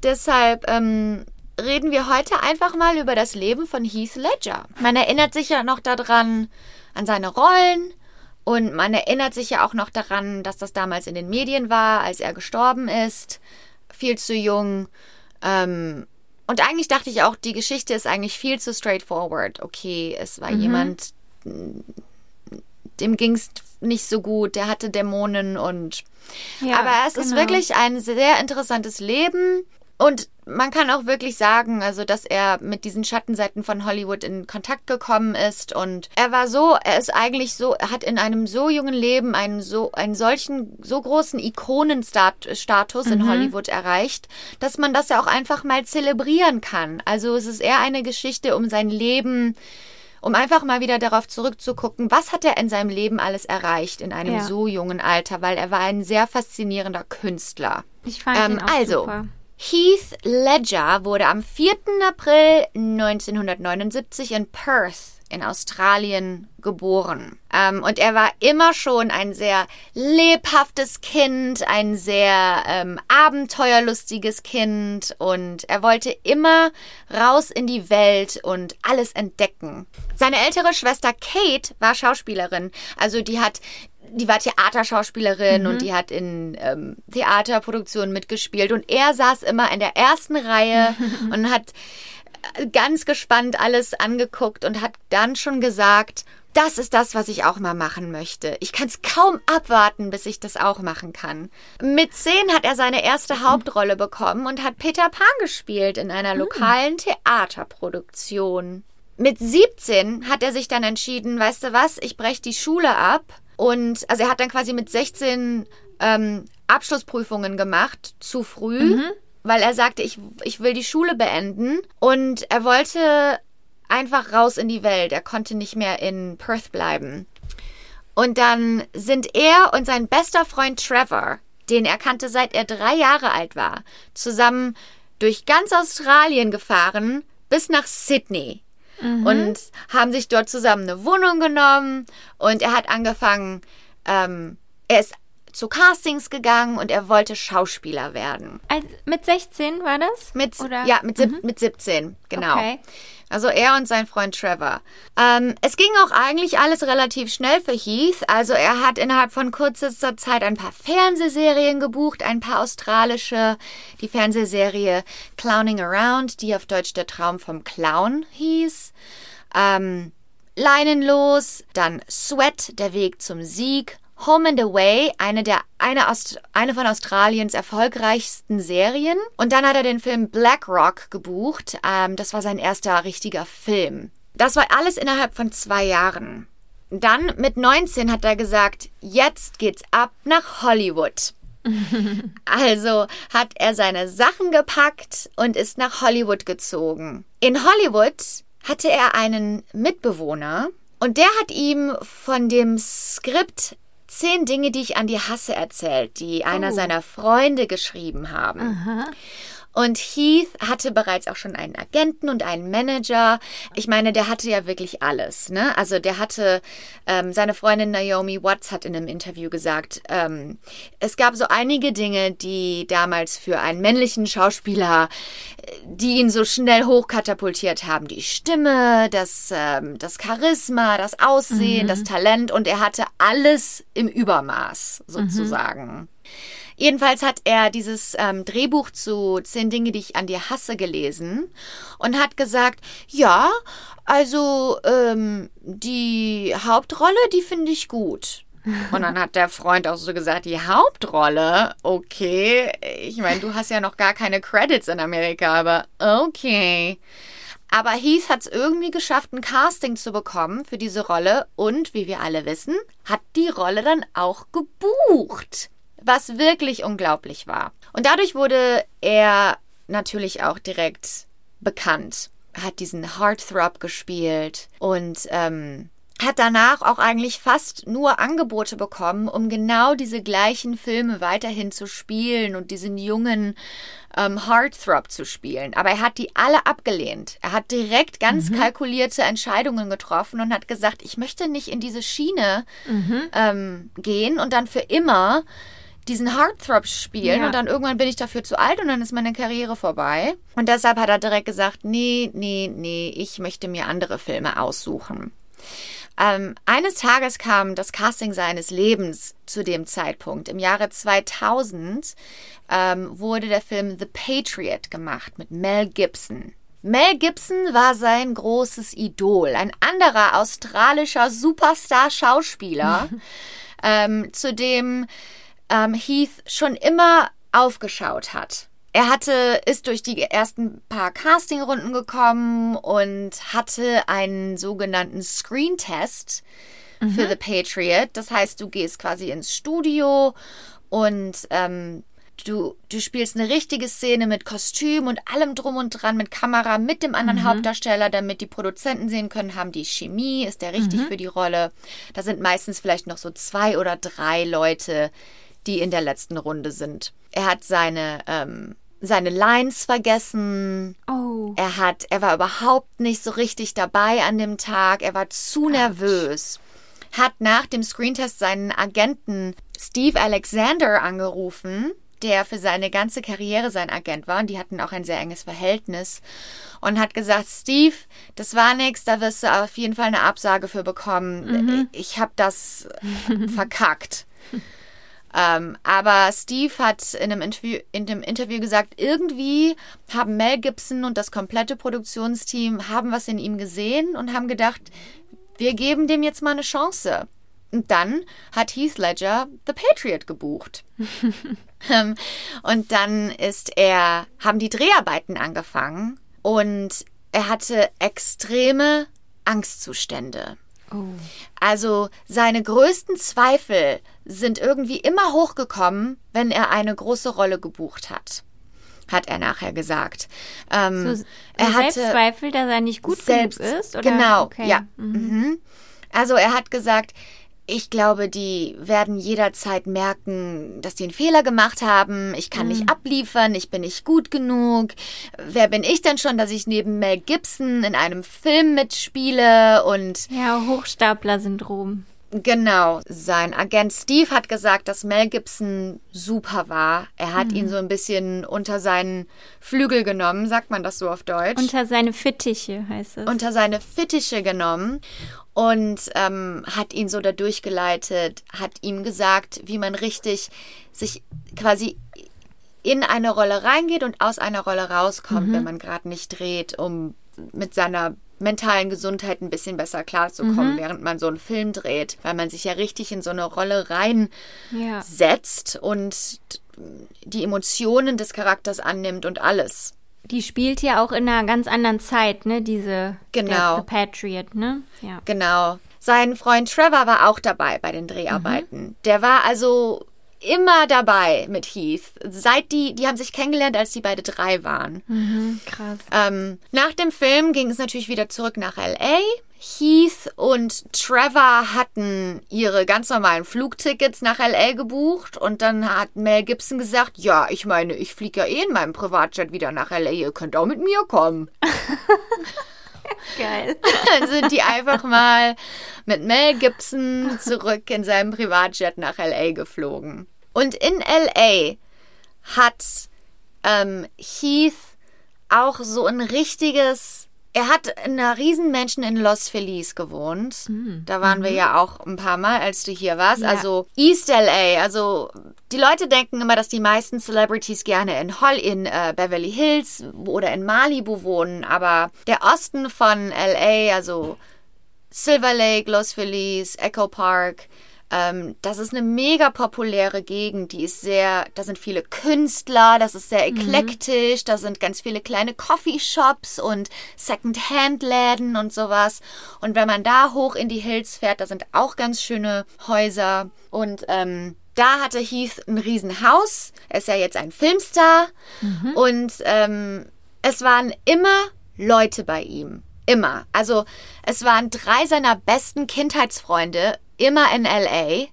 Deshalb ähm, reden wir heute einfach mal über das Leben von Heath Ledger. Man erinnert sich ja noch daran, an seine Rollen. Und man erinnert sich ja auch noch daran, dass das damals in den Medien war, als er gestorben ist. Viel zu jung. Ähm, und eigentlich dachte ich auch, die Geschichte ist eigentlich viel zu straightforward. Okay, es war jemand, dem ging es nicht so gut, der hatte Dämonen und. Ja, Aber es ist genau. wirklich ein sehr interessantes Leben. Und man kann auch wirklich sagen, also, dass er mit diesen Schattenseiten von Hollywood in Kontakt gekommen ist. Und er war so, er ist eigentlich so, er hat in einem so jungen Leben einen so, einen solchen, so großen Ikonenstatus in Hollywood erreicht, dass man das ja auch einfach mal zelebrieren kann. Also, es ist eher eine Geschichte um sein Leben, um einfach mal wieder darauf zurückzugucken, was hat er in seinem Leben alles erreicht in einem Ja. so jungen Alter, weil er war ein sehr faszinierender Künstler. Ich fand Ähm, ihn auch also, super. Heath Ledger wurde am 4. April 1979 in Perth in Australien geboren. Ähm, und er war immer schon ein sehr lebhaftes Kind, ein sehr ähm, abenteuerlustiges Kind und er wollte immer raus in die Welt und alles entdecken. Seine ältere Schwester Kate war Schauspielerin, also die hat die war Theaterschauspielerin mhm. und die hat in ähm, Theaterproduktionen mitgespielt und er saß immer in der ersten Reihe und hat ganz gespannt alles angeguckt und hat dann schon gesagt, das ist das, was ich auch mal machen möchte. Ich kann es kaum abwarten, bis ich das auch machen kann. Mit zehn hat er seine erste Hauptrolle bekommen und hat Peter Pan gespielt in einer hm. lokalen Theaterproduktion. Mit 17 hat er sich dann entschieden, weißt du was, ich breche die Schule ab. Und also er hat dann quasi mit 16 ähm, Abschlussprüfungen gemacht, zu früh. Mhm weil er sagte, ich, ich will die Schule beenden und er wollte einfach raus in die Welt. Er konnte nicht mehr in Perth bleiben. Und dann sind er und sein bester Freund Trevor, den er kannte seit er drei Jahre alt war, zusammen durch ganz Australien gefahren bis nach Sydney. Mhm. Und haben sich dort zusammen eine Wohnung genommen und er hat angefangen, ähm, er ist zu Castings gegangen und er wollte Schauspieler werden. Also mit 16 war das? Mit, Oder? Ja, mit, mhm. mit 17, genau. Okay. Also er und sein Freund Trevor. Ähm, es ging auch eigentlich alles relativ schnell für Heath. Also er hat innerhalb von kürzester Zeit ein paar Fernsehserien gebucht, ein paar australische. Die Fernsehserie Clowning Around, die auf Deutsch der Traum vom Clown hieß. Ähm, Leinenlos, dann Sweat, der Weg zum Sieg Home and Away, eine der eine, Aust eine von Australiens erfolgreichsten Serien. Und dann hat er den Film Black Rock gebucht. Ähm, das war sein erster richtiger Film. Das war alles innerhalb von zwei Jahren. Dann mit 19 hat er gesagt, jetzt geht's ab nach Hollywood. also hat er seine Sachen gepackt und ist nach Hollywood gezogen. In Hollywood hatte er einen Mitbewohner und der hat ihm von dem Skript zehn Dinge, die ich an dir hasse, erzählt, die einer oh. seiner Freunde geschrieben haben. Aha. Und Heath hatte bereits auch schon einen Agenten und einen Manager. Ich meine, der hatte ja wirklich alles. Ne? Also der hatte, ähm, seine Freundin Naomi Watts hat in einem Interview gesagt, ähm, es gab so einige Dinge, die damals für einen männlichen Schauspieler, die ihn so schnell hochkatapultiert haben. Die Stimme, das, ähm, das Charisma, das Aussehen, mhm. das Talent und er hatte alles im Übermaß sozusagen. Mhm. Jedenfalls hat er dieses ähm, Drehbuch zu Zehn Dinge, die ich an dir hasse, gelesen und hat gesagt, ja, also ähm, die Hauptrolle, die finde ich gut. Und dann hat der Freund auch so gesagt, die Hauptrolle, okay. Ich meine, du hast ja noch gar keine Credits in Amerika, aber okay. Aber Heath hat es irgendwie geschafft, ein Casting zu bekommen für diese Rolle und, wie wir alle wissen, hat die Rolle dann auch gebucht was wirklich unglaublich war. Und dadurch wurde er natürlich auch direkt bekannt. Hat diesen Heartthrob gespielt und ähm, hat danach auch eigentlich fast nur Angebote bekommen, um genau diese gleichen Filme weiterhin zu spielen und diesen jungen ähm, Heartthrob zu spielen. Aber er hat die alle abgelehnt. Er hat direkt ganz mhm. kalkulierte Entscheidungen getroffen und hat gesagt, ich möchte nicht in diese Schiene mhm. ähm, gehen und dann für immer diesen Heartthrob spielen ja. und dann irgendwann bin ich dafür zu alt und dann ist meine Karriere vorbei. Und deshalb hat er direkt gesagt, nee, nee, nee, ich möchte mir andere Filme aussuchen. Ähm, eines Tages kam das Casting seines Lebens zu dem Zeitpunkt. Im Jahre 2000 ähm, wurde der Film The Patriot gemacht mit Mel Gibson. Mel Gibson war sein großes Idol, ein anderer australischer Superstar-Schauspieler, ähm, zu dem ähm, Heath schon immer aufgeschaut hat. Er hatte, ist durch die ersten paar Castingrunden gekommen und hatte einen sogenannten Screen-Test mhm. für The Patriot. Das heißt, du gehst quasi ins Studio und ähm, du, du spielst eine richtige Szene mit Kostüm und allem drum und dran, mit Kamera, mit dem anderen mhm. Hauptdarsteller, damit die Produzenten sehen können, haben die Chemie, ist der richtig mhm. für die Rolle. Da sind meistens vielleicht noch so zwei oder drei Leute, die in der letzten Runde sind. Er hat seine ähm, seine Lines vergessen. Oh. Er hat, er war überhaupt nicht so richtig dabei an dem Tag. Er war zu nervös. Hat nach dem Screentest seinen Agenten Steve Alexander angerufen, der für seine ganze Karriere sein Agent war und die hatten auch ein sehr enges Verhältnis und hat gesagt, Steve, das war nix, da wirst du auf jeden Fall eine Absage für bekommen. Ich habe das verkackt. Ähm, aber Steve hat in einem, Interview, in dem Interview gesagt, irgendwie haben Mel Gibson und das komplette Produktionsteam haben was in ihm gesehen und haben gedacht, wir geben dem jetzt mal eine Chance. Und dann hat Heath Ledger The Patriot gebucht. Ähm, und dann ist er, haben die Dreharbeiten angefangen und er hatte extreme Angstzustände. Oh. Also seine größten Zweifel sind irgendwie immer hochgekommen, wenn er eine große Rolle gebucht hat. Hat er nachher gesagt. Ähm, So, er hatte Selbstzweifel, dass er nicht gut selbst, genug ist? Oder? genau, Okay. ja. Mhm. Mhm. Also er hat gesagt, ich glaube, die werden jederzeit merken, dass die einen Fehler gemacht haben. Ich kann Mhm. nicht abliefern, ich bin nicht gut genug. Wer bin ich denn schon, dass ich neben Mel Gibson in einem Film mitspiele? Und Ja, Hochstapler-Syndrom. Genau, sein Agent Steve hat gesagt, dass Mel Gibson super war. Er hat ihn so ein bisschen unter seinen Flügel genommen, sagt man das so auf Deutsch? Unter seine Fittiche heißt es. unter seine Fittiche genommen und ähm, hat ihn so da durchgeleitet, hat ihm gesagt, wie man richtig sich quasi in eine Rolle reingeht und aus einer Rolle rauskommt, wenn man gerade nicht dreht, um mit seiner mentalen Gesundheit ein bisschen besser klarzukommen, während man so einen Film dreht, weil man sich ja richtig in so eine Rolle ja. reinsetzt und die Emotionen des Charakters annimmt und alles. Die spielt ja auch in einer ganz anderen Zeit, ne? Diese Genau. der, The Patriot, ne? Ja. Genau. Sein Freund Trevor war auch dabei bei den Dreharbeiten. Der war also immer dabei mit Heath. Seit die, die haben sich kennengelernt, als die beide drei waren. Mhm, krass. Ähm, nach dem Film ging es natürlich wieder zurück nach LA. Heath und Trevor hatten ihre ganz normalen Flugtickets nach LA gebucht und dann hat Mel Gibson gesagt, ja, ich meine, ich fliege ja eh in meinem Privatjet wieder nach LA, ihr könnt auch mit mir kommen. Geil. Sind die einfach mal mit Mel Gibson zurück in seinem Privatjet nach LA geflogen. Und in LA hat ähm, Heath auch so ein richtiges. Er hat in einer Riesenmansion in Los Feliz gewohnt. Da waren wir ja auch ein paar Mal, als du hier warst. Ja. Also East LA. Also die Leute denken immer, dass die meisten Celebrities gerne in Hall in äh, Beverly Hills oder in Malibu wohnen. Aber der Osten von LA, also Silver Lake, Los Feliz, Echo Park. Ähm, das ist eine mega populäre Gegend. Die ist sehr, da sind viele Künstler, das ist sehr eklektisch, da sind ganz viele kleine Coffeeshops und Second-Hand-Läden und sowas. Und wenn man da hoch in die Hills fährt, da sind auch ganz schöne Häuser. Und ähm, da hatte Heath ein Riesenhaus. Er ist ja jetzt ein Filmstar. Und ähm, es waren immer Leute bei ihm. Immer. Also es waren drei seiner besten Kindheitsfreunde immer in LA.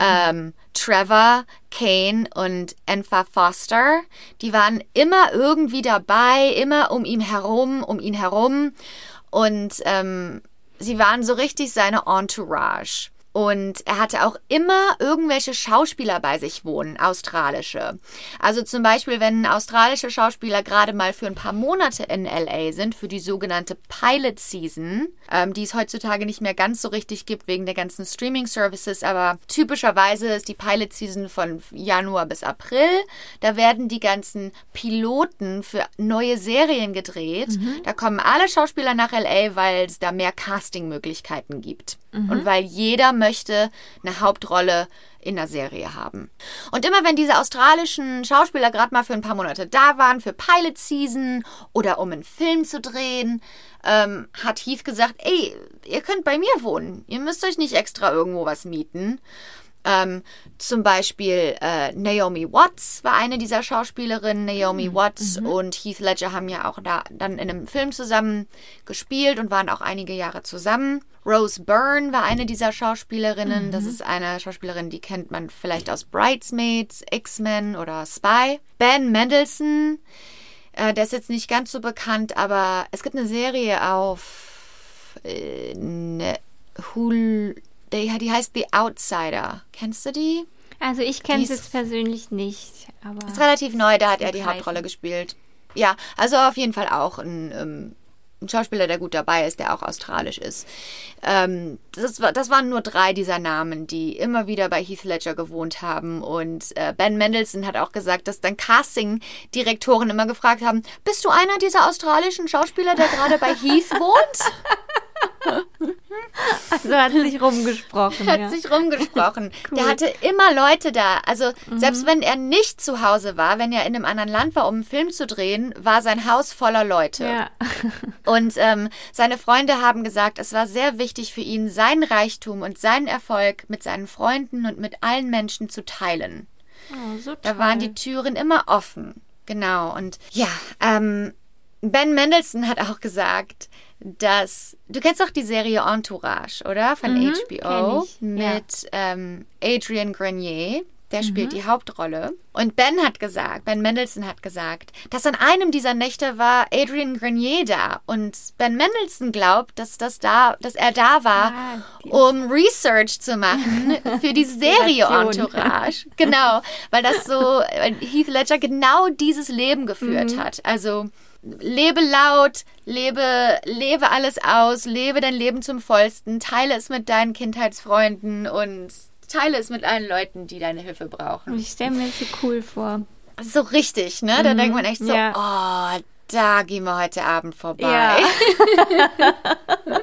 Ähm, Trevor, Kane und Enfa Foster. Die waren immer irgendwie dabei, immer um ihn herum, um ihn herum. Und ähm, sie waren so richtig seine Entourage. Und er hatte auch immer irgendwelche Schauspieler bei sich wohnen, australische. Also zum Beispiel, wenn australische Schauspieler gerade mal für ein paar Monate in LA sind, für die sogenannte Pilot Season, ähm, die es heutzutage nicht mehr ganz so richtig gibt wegen der ganzen Streaming-Services, aber typischerweise ist die Pilot Season von Januar bis April. Da werden die ganzen Piloten für neue Serien gedreht. Da kommen alle Schauspieler nach LA, weil es da mehr Casting-Möglichkeiten gibt. Und weil jeder möchte eine Hauptrolle in einer Serie haben. Und immer wenn diese australischen Schauspieler gerade mal für ein paar Monate da waren, für Pilot Season oder um einen Film zu drehen, ähm, hat Heath gesagt, ey, ihr könnt bei mir wohnen. Ihr müsst euch nicht extra irgendwo was mieten. Ähm, zum Beispiel äh, Naomi Watts war eine dieser Schauspielerinnen. Naomi Watts und Heath Ledger haben ja auch da dann in einem Film zusammen gespielt und waren auch einige Jahre zusammen. Rose Byrne war eine dieser Schauspielerinnen. Das ist eine Schauspielerin, die kennt man vielleicht aus Bridesmaids, X-Men oder Spy. Ben Mendelssohn, äh, der ist jetzt nicht ganz so bekannt, aber es gibt eine Serie auf äh, ne, Hul, die, die heißt The Outsider. Kennst du die? Also ich kenne es jetzt persönlich nicht, aber Ist relativ neu, da hat er die heißen. Hauptrolle gespielt. Ja, also auf jeden Fall auch ein, ähm, ein Schauspieler, der gut dabei ist, der auch australisch ist. Ähm, das, das waren nur drei dieser Namen, die immer wieder bei Heath Ledger gewohnt haben. Und äh, Ben Mendelssohn hat auch gesagt, dass dann Casting-Direktoren immer gefragt haben, bist du einer dieser australischen Schauspieler, der gerade bei Heath wohnt? so hat sich rumgesprochen. hat ja. sich rumgesprochen. Der Cool. hatte immer Leute da. Also selbst wenn er nicht zu Hause war, wenn er in einem anderen Land war, um einen Film zu drehen, war sein Haus voller Leute. ja. Und ähm, seine Freunde haben gesagt, es war sehr wichtig für ihn, seinen Reichtum und seinen Erfolg mit seinen Freunden und mit allen Menschen zu teilen. Oh, so Da waren die Türen immer offen. Genau. Und ja, ähm, Ben Mendelssohn hat auch gesagt, dass du kennst doch die Serie Entourage, oder? Von Mhm, HBO ich, ja. mit ähm, Adrian Grenier. Der spielt die Hauptrolle. Und Ben hat gesagt, Ben Mendelssohn hat gesagt, dass an einem dieser Nächte war Adrian Grenier da. Und Ben Mendelssohn glaubt, dass das da, dass er da war, Ah, um Research zu machen für die Serie. Entourage. Genau, weil das so, weil Heath Ledger genau dieses Leben geführt Mhm. hat. Also lebe laut, lebe, lebe alles aus, lebe dein Leben zum vollsten, teile es mit deinen Kindheitsfreunden und teile es mit allen Leuten, die deine Hilfe brauchen. Ich stelle mir das so cool vor. So richtig, ne? Da denkt man echt so, Mhm. Ja. oh, da gehen wir heute Abend vorbei. Ja.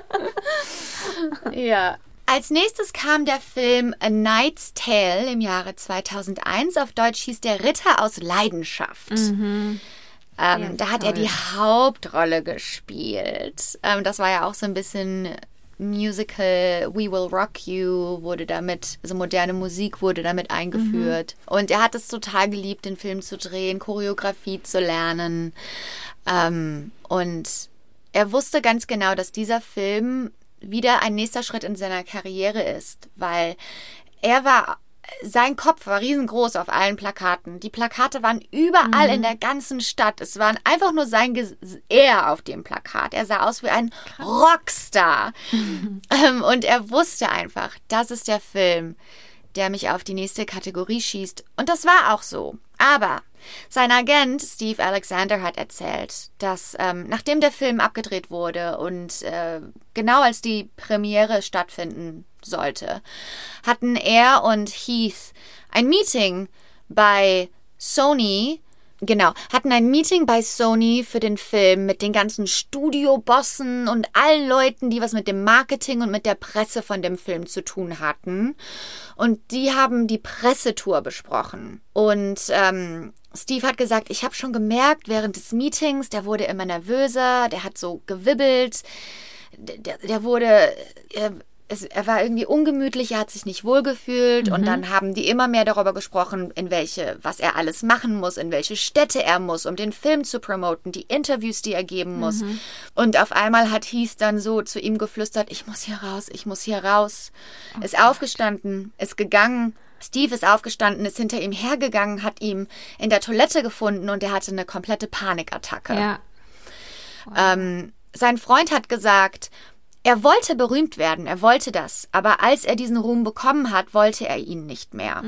Ja. Als nächstes kam der Film A Knight's Tale im Jahre 2001. Auf Deutsch hieß der Ritter aus Leidenschaft. Ähm, Ja, da hat er toll. die Hauptrolle gespielt. Ähm, das war ja auch so ein bisschen Musical We Will Rock You wurde damit, also moderne Musik wurde damit eingeführt. Und er hat es total geliebt, den Film zu drehen, Choreografie zu lernen. Ähm, und er wusste ganz genau, dass dieser Film wieder ein nächster Schritt in seiner Karriere ist, weil er war, sein Kopf war riesengroß auf allen Plakaten. Die Plakate waren überall in der ganzen Stadt. Es waren einfach nur sein Ges er auf dem Plakat. Er sah aus wie ein Rockstar. ähm, und er wusste einfach, das ist der Film, der mich auf die nächste Kategorie schießt. Und das war auch so. Aber sein Agent Steve Alexander hat erzählt, dass ähm, nachdem der Film abgedreht wurde und äh, genau als die Premiere stattfinden sollte, hatten er und Heath ein Meeting bei Sony. Genau, hatten ein Meeting bei Sony für den Film mit den ganzen Studiobossen und allen Leuten, die was mit dem Marketing und mit der Presse von dem Film zu tun hatten. Und die haben die Pressetour besprochen. Und ähm, Steve hat gesagt, ich habe schon gemerkt während des Meetings, der wurde immer nervöser, der hat so gewibbelt, der, der wurde, er, es, er war irgendwie ungemütlich, er hat sich nicht wohlgefühlt und dann haben die immer mehr darüber gesprochen, in welche, was er alles machen muss, in welche Städte er muss, um den Film zu promoten, die Interviews, die er geben muss. Und auf einmal hat Heath dann so zu ihm geflüstert, ich muss hier raus, ich muss hier raus. ist aufgestanden, ist gegangen. Steve ist aufgestanden, ist hinter ihm hergegangen, hat ihn in der Toilette gefunden und er hatte eine komplette Panikattacke. Ja. Ähm, sein Freund hat gesagt, er wollte berühmt werden, er wollte das, aber als er diesen Ruhm bekommen hat, wollte er ihn nicht mehr.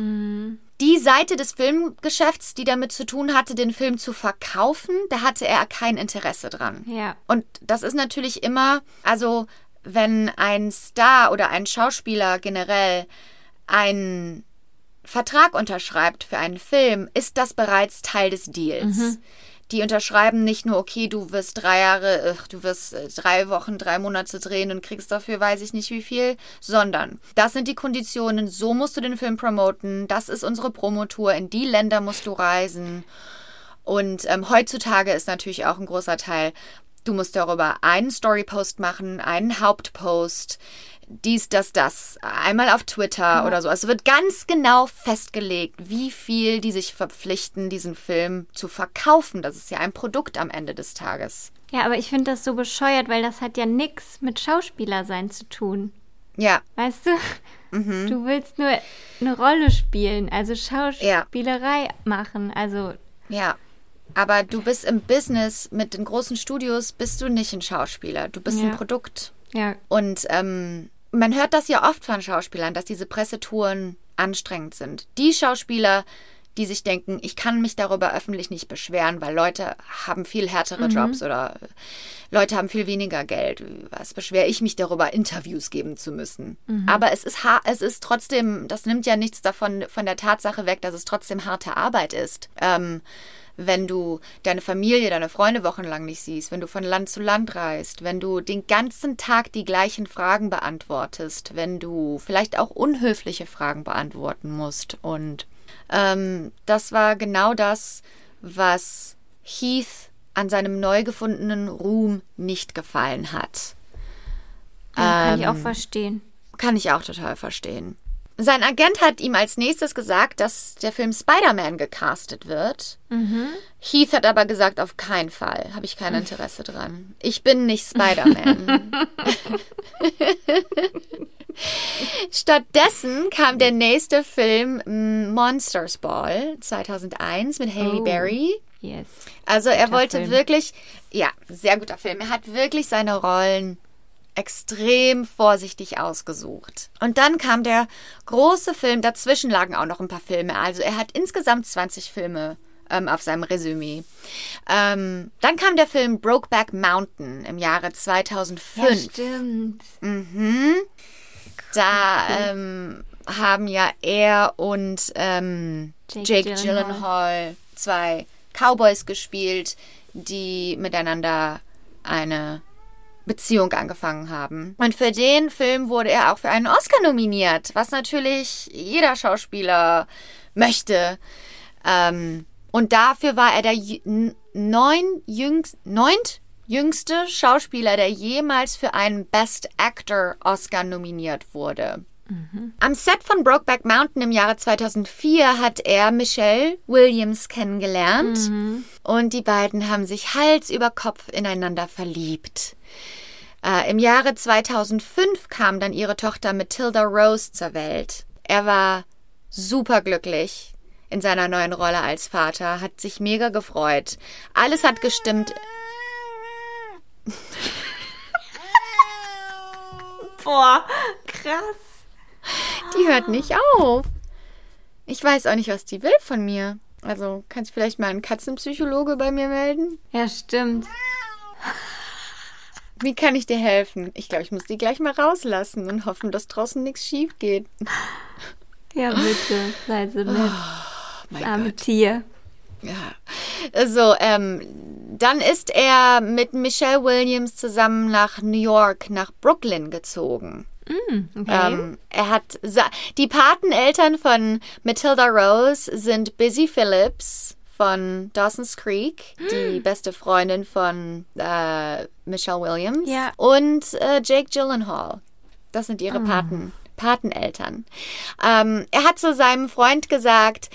Die Seite des Filmgeschäfts, die damit zu tun hatte, den Film zu verkaufen, da hatte er kein Interesse dran. Ja. Und das ist natürlich immer, also wenn ein Star oder ein Schauspieler generell einen Vertrag unterschreibt für einen Film, ist das bereits Teil des Deals. Die unterschreiben nicht nur, okay, du wirst drei Jahre, ach, du wirst äh, drei Wochen, drei Monate drehen und kriegst dafür weiß ich nicht wie viel, sondern das sind die Konditionen, so musst du den Film promoten, das ist unsere Promotour, in die Länder musst du reisen. Und ähm, heutzutage ist natürlich auch ein großer Teil, du musst darüber einen Storypost machen, einen Hauptpost. Dies, das, das. Einmal auf Twitter oder so. Also wird ganz genau festgelegt, wie viel die sich verpflichten, diesen Film zu verkaufen. Das ist ja ein Produkt am Ende des Tages. Ja, aber ich finde das so bescheuert, weil das hat ja nichts mit Schauspieler sein zu tun. Ja. Weißt du? Du willst nur eine Rolle spielen, also Schauspielerei machen. Also Ja. Aber du bist im Business mit den großen Studios, bist du nicht ein Schauspieler. Du bist Ja. ein Produkt. ja, Und ähm, man hört das ja oft von Schauspielern, dass diese Pressetouren anstrengend sind. Die Schauspieler, die sich denken, ich kann mich darüber öffentlich nicht beschweren, weil Leute haben viel härtere Jobs oder Leute haben viel weniger Geld. Was beschwere ich mich darüber, Interviews geben zu müssen? Aber es ist, es ist trotzdem, das nimmt ja nichts davon von der Tatsache weg, dass es trotzdem harte Arbeit ist. Ähm, wenn du deine Familie, deine Freunde wochenlang nicht siehst, wenn du von Land zu Land reist, wenn du den ganzen Tag die gleichen Fragen beantwortest, wenn du vielleicht auch unhöfliche Fragen beantworten musst. Und ähm, das war genau das, was Heath an seinem neu gefundenen Ruhm nicht gefallen hat. ja kann ich auch Ähm, verstehen. Kann ich auch total verstehen. Sein Agent hat ihm als nächstes gesagt, dass der Film Spider-Man gecastet wird. Heath hat aber gesagt, auf keinen Fall. Habe ich kein Interesse dran. Ich bin nicht Spider-Man. Stattdessen kam der nächste Film Monsters Ball 2001 mit Haley Oh. Berry. Yes. Also er Guter wollte Film. wirklich, ja, sehr guter Film. Er hat wirklich seine Rollen extrem vorsichtig ausgesucht. Und dann kam der große Film, dazwischen lagen auch noch ein paar Filme. Also er hat insgesamt 20 Filme ähm, auf seinem Resümee. Ähm, dann kam der Film Brokeback Mountain im Jahre 2005. Ja, stimmt. Da ähm, haben ja er und ähm, Jake Jake, Gyllenhaal. Gyllenhaal zwei Cowboys gespielt, die miteinander eine Beziehung angefangen haben. Und für den Film wurde er auch für einen Oscar nominiert, was natürlich jeder Schauspieler möchte. Ähm, und dafür war er der jü- n- neun jüngst, neunt jüngste Schauspieler, der jemals für einen Best Actor Oscar nominiert wurde. Am Set von Brokeback Mountain im Jahre 2004 hat er Michelle Williams kennengelernt und die beiden haben sich Hals über Kopf ineinander verliebt. Äh, Im Jahre 2005 kam dann ihre Tochter Matilda Rose zur Welt. Er war superglücklich in seiner neuen Rolle als Vater, hat sich mega gefreut. Alles hat gestimmt. Boah, krass. Die hört nicht auf. Ich weiß auch nicht, was die will von mir. Also, kannst du vielleicht mal einen Katzenpsychologe bei mir melden? Ja, stimmt. Wie kann ich dir helfen? Ich glaube, ich muss die gleich mal rauslassen und hoffen, dass draußen nichts schief geht. Ja, bitte. Sei so nett. das Oh mein arme Tier. Ja. So, ähm, dann ist er mit Michelle Williams zusammen nach New York, nach Brooklyn gezogen. Okay. Ähm, er hat sa- die Pateneltern von Matilda Rose sind Busy Phillips von Dawson's Creek, die beste Freundin von äh, Michelle Williams Ja. und äh, Jake Gyllenhaal. Das sind ihre Paten, Pateneltern. Ähm, er hat zu seinem Freund gesagt,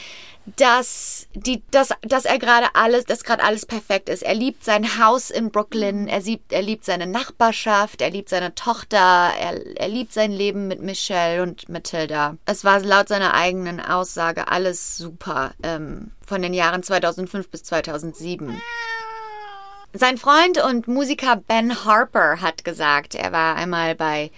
dass die, dass, dass er gerade alles, dass gerade alles perfekt ist. Er liebt sein Haus in Brooklyn, er liebt, er liebt seine Nachbarschaft, er liebt seine Tochter, er, er liebt sein Leben mit Michelle und Matilda. Es war laut seiner eigenen Aussage alles super ähm, von den Jahren 2005 bis 2007. Sein Freund und Musiker Ben Harper hat gesagt, er war einmal bei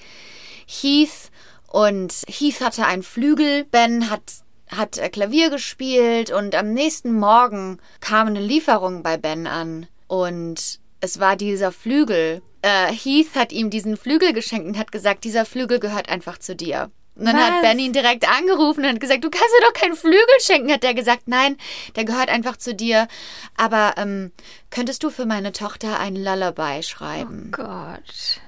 Heath und Heath hatte einen Flügel, Ben hat hat äh, Klavier gespielt und am nächsten Morgen kam eine Lieferung bei Ben an und es war dieser Flügel. Äh, Heath hat ihm diesen Flügel geschenkt und hat gesagt, dieser Flügel gehört einfach zu dir. Und dann hat Was? Ben ihn direkt angerufen und hat gesagt, du kannst mir doch keinen Flügel schenken. Hat er gesagt, nein, der gehört einfach zu dir. Aber ähm, könntest du für meine Tochter ein Lullaby schreiben? Gott.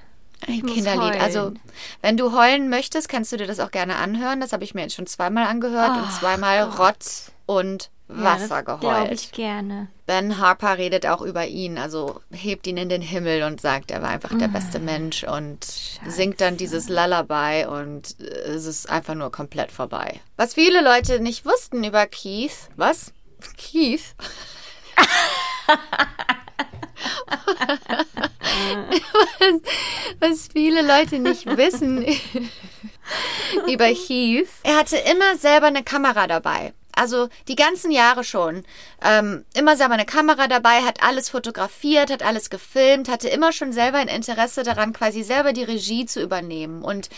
Ein Kinderlied. Also, wenn du heulen möchtest, kannst du dir das auch gerne anhören. Das habe ich mir jetzt schon zweimal angehört und Oh zweimal Gott. Rotz und Wasser ja, das geheult. Glaube ich gerne. Ben Harper redet auch über ihn, also hebt ihn in den Himmel und sagt, er war einfach der beste Mensch und singt dann dieses Lullaby und äh, es ist einfach nur komplett vorbei. Was viele Leute nicht wussten über Keith, was? Keith? was, was viele Leute nicht wissen über Heath. Er hatte immer selber eine Kamera dabei. Also die ganzen Jahre schon. Ähm, immer selber eine Kamera dabei, hat alles fotografiert, hat alles gefilmt, hatte immer schon selber ein Interesse daran, quasi selber die Regie zu übernehmen und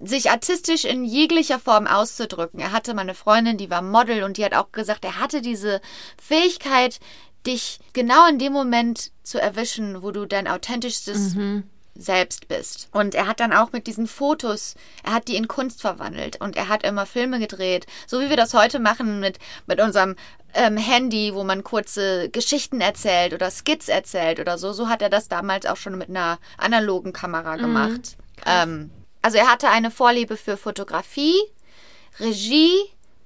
sich artistisch in jeglicher Form auszudrücken. Er hatte meine Freundin, die war Model und die hat auch gesagt, er hatte diese Fähigkeit, dich genau in dem Moment zu erwischen, wo du dein authentischstes selbst bist. Und er hat dann auch mit diesen Fotos, er hat die in Kunst verwandelt und er hat immer Filme gedreht, so wie wir das heute machen mit, mit unserem ähm, Handy, wo man kurze Geschichten erzählt oder Skits erzählt oder so. So hat er das damals auch schon mit einer analogen Kamera gemacht. Ähm, also er hatte eine Vorliebe für Fotografie, Regie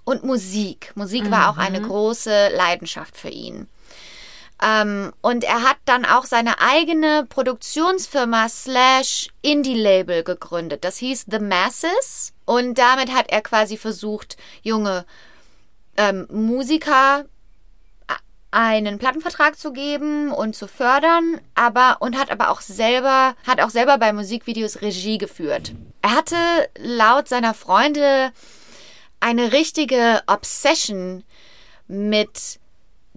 und Musik. Musik war auch eine große Leidenschaft für ihn. Ähm, und er hat dann auch seine eigene Produktionsfirma slash Indie-Label gegründet. Das hieß The Masses. Und damit hat er quasi versucht, junge ähm, Musiker a- einen Plattenvertrag zu geben und zu fördern, aber und hat aber auch selber hat auch selber bei Musikvideos Regie geführt. Er hatte laut seiner Freunde eine richtige Obsession mit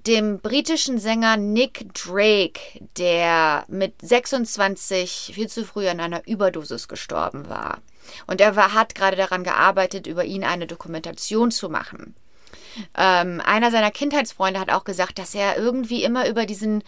dem britischen Sänger Nick Drake, der mit 26 viel zu früh an einer Überdosis gestorben war. Und er war, hat gerade daran gearbeitet, über ihn eine Dokumentation zu machen. Ähm, einer seiner Kindheitsfreunde hat auch gesagt, dass er irgendwie immer über diesen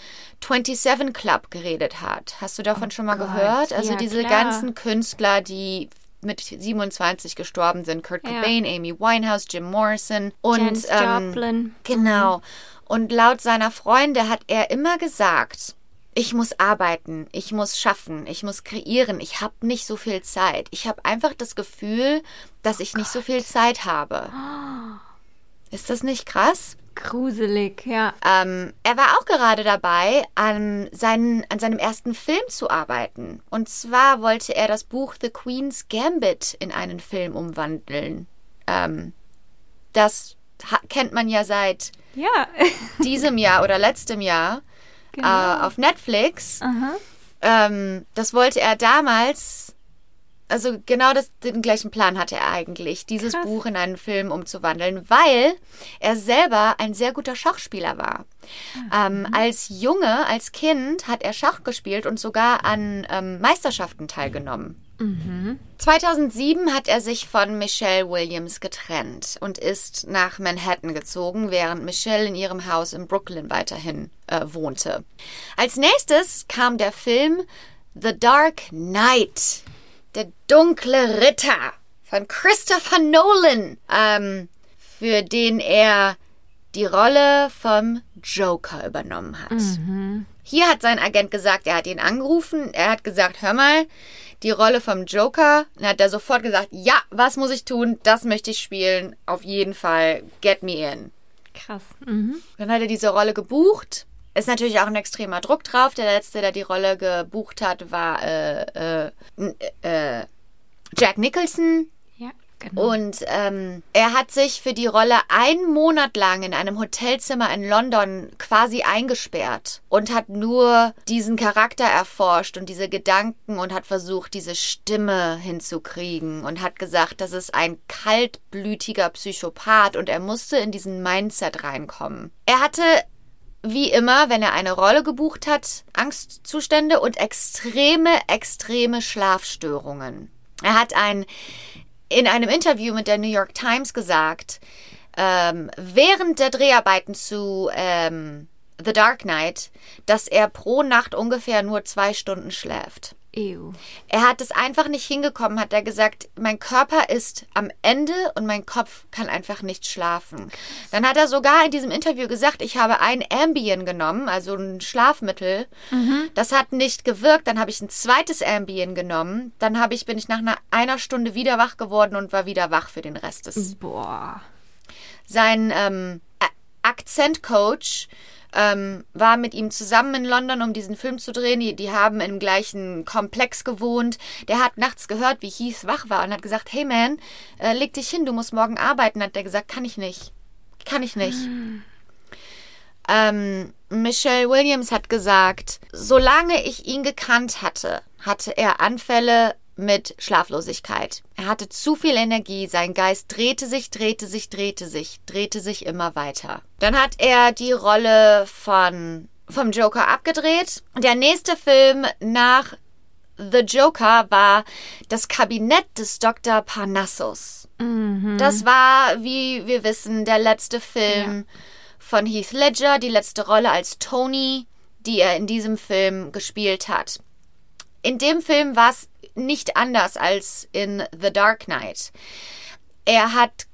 27 Club geredet hat. Hast du davon schon mal Gott, gehört? Also ja, diese klar. ganzen Künstler, die mit 27 gestorben sind. Kurt Ja. Cobain, Amy Winehouse, Jim Morrison und Janis ähm, Joplin. Genau. Und laut seiner Freunde hat er immer gesagt, ich muss arbeiten, ich muss schaffen, ich muss kreieren, ich habe nicht so viel Zeit. Ich habe einfach das Gefühl, dass ich nicht so viel Zeit habe. Ist das nicht krass? Gruselig, ja. Ähm, er war auch gerade dabei, an, seinen, an seinem ersten Film zu arbeiten. Und zwar wollte er das Buch The Queen's Gambit in einen Film umwandeln. Ähm, das kennt man ja seit Ja. diesem Jahr oder letztem Jahr Genau. äh, auf Netflix. Ähm, das wollte er damals, also genau das, den gleichen Plan hatte er eigentlich, dieses Krass. Buch in einen Film umzuwandeln, weil er selber ein sehr guter Schachspieler war. Ähm, als Junge, als Kind hat er Schach gespielt und sogar an ähm, Meisterschaften teilgenommen. 2007 hat er sich von Michelle Williams getrennt und ist nach Manhattan gezogen, während Michelle in ihrem Haus in Brooklyn weiterhin äh, wohnte. Als nächstes kam der Film The Dark Knight, der dunkle Ritter von Christopher Nolan, ähm, für den er die Rolle vom Joker übernommen hat. Hier hat sein Agent gesagt, er hat ihn angerufen, er hat gesagt, hör mal, die Rolle vom Joker. Dann hat er sofort gesagt, ja, was muss ich tun? Das möchte ich spielen. Auf jeden Fall, get me in. Krass. Mhm. Dann hat er diese Rolle gebucht. Ist natürlich auch ein extremer Druck drauf. Der letzte, der die Rolle gebucht hat, war äh, äh, äh, Jack Nicholson. Genau. Und ähm, er hat sich für die Rolle einen Monat lang in einem Hotelzimmer in London quasi eingesperrt und hat nur diesen Charakter erforscht und diese Gedanken und hat versucht, diese Stimme hinzukriegen und hat gesagt, das ist ein kaltblütiger Psychopath und er musste in diesen Mindset reinkommen. Er hatte wie immer, wenn er eine Rolle gebucht hat, Angstzustände und extreme, extreme Schlafstörungen. Er hat ein, in einem Interview mit der New York Times gesagt, ähm, während der Dreharbeiten zu ähm, The Dark Knight, dass er pro Nacht ungefähr nur zwei Stunden schläft. Ew. Er hat es einfach nicht hingekommen, hat er gesagt, mein Körper ist am Ende und mein Kopf kann einfach nicht schlafen. Dann hat er sogar in diesem Interview gesagt, ich habe ein Ambien genommen, also ein Schlafmittel. Das hat nicht gewirkt. Dann habe ich ein zweites Ambien genommen. Dann habe ich, bin ich nach einer, einer Stunde wieder wach geworden und war wieder wach für den Rest des Boah. sein ähm, Akzentcoach ähm, war mit ihm zusammen in London, um diesen Film zu drehen. Die, die haben im gleichen Komplex gewohnt. Der hat nachts gehört, wie Heath wach war und hat gesagt, hey man, äh, leg dich hin, du musst morgen arbeiten. Hat der gesagt, kann ich nicht. Kann ich nicht. Hm. Ähm, Michelle Williams hat gesagt, solange ich ihn gekannt hatte, hatte er Anfälle mit Schlaflosigkeit. Er hatte zu viel Energie, sein Geist drehte sich, drehte sich, drehte sich, drehte sich immer weiter. Dann hat er die Rolle von vom Joker abgedreht. Der nächste Film nach The Joker war das Kabinett des Dr. Parnassus. Mhm. Das war, wie wir wissen, der letzte Film ja. von Heath Ledger, die letzte Rolle als Tony, die er in diesem Film gespielt hat. In dem Film war es nicht anders als in The Dark Knight. Er hat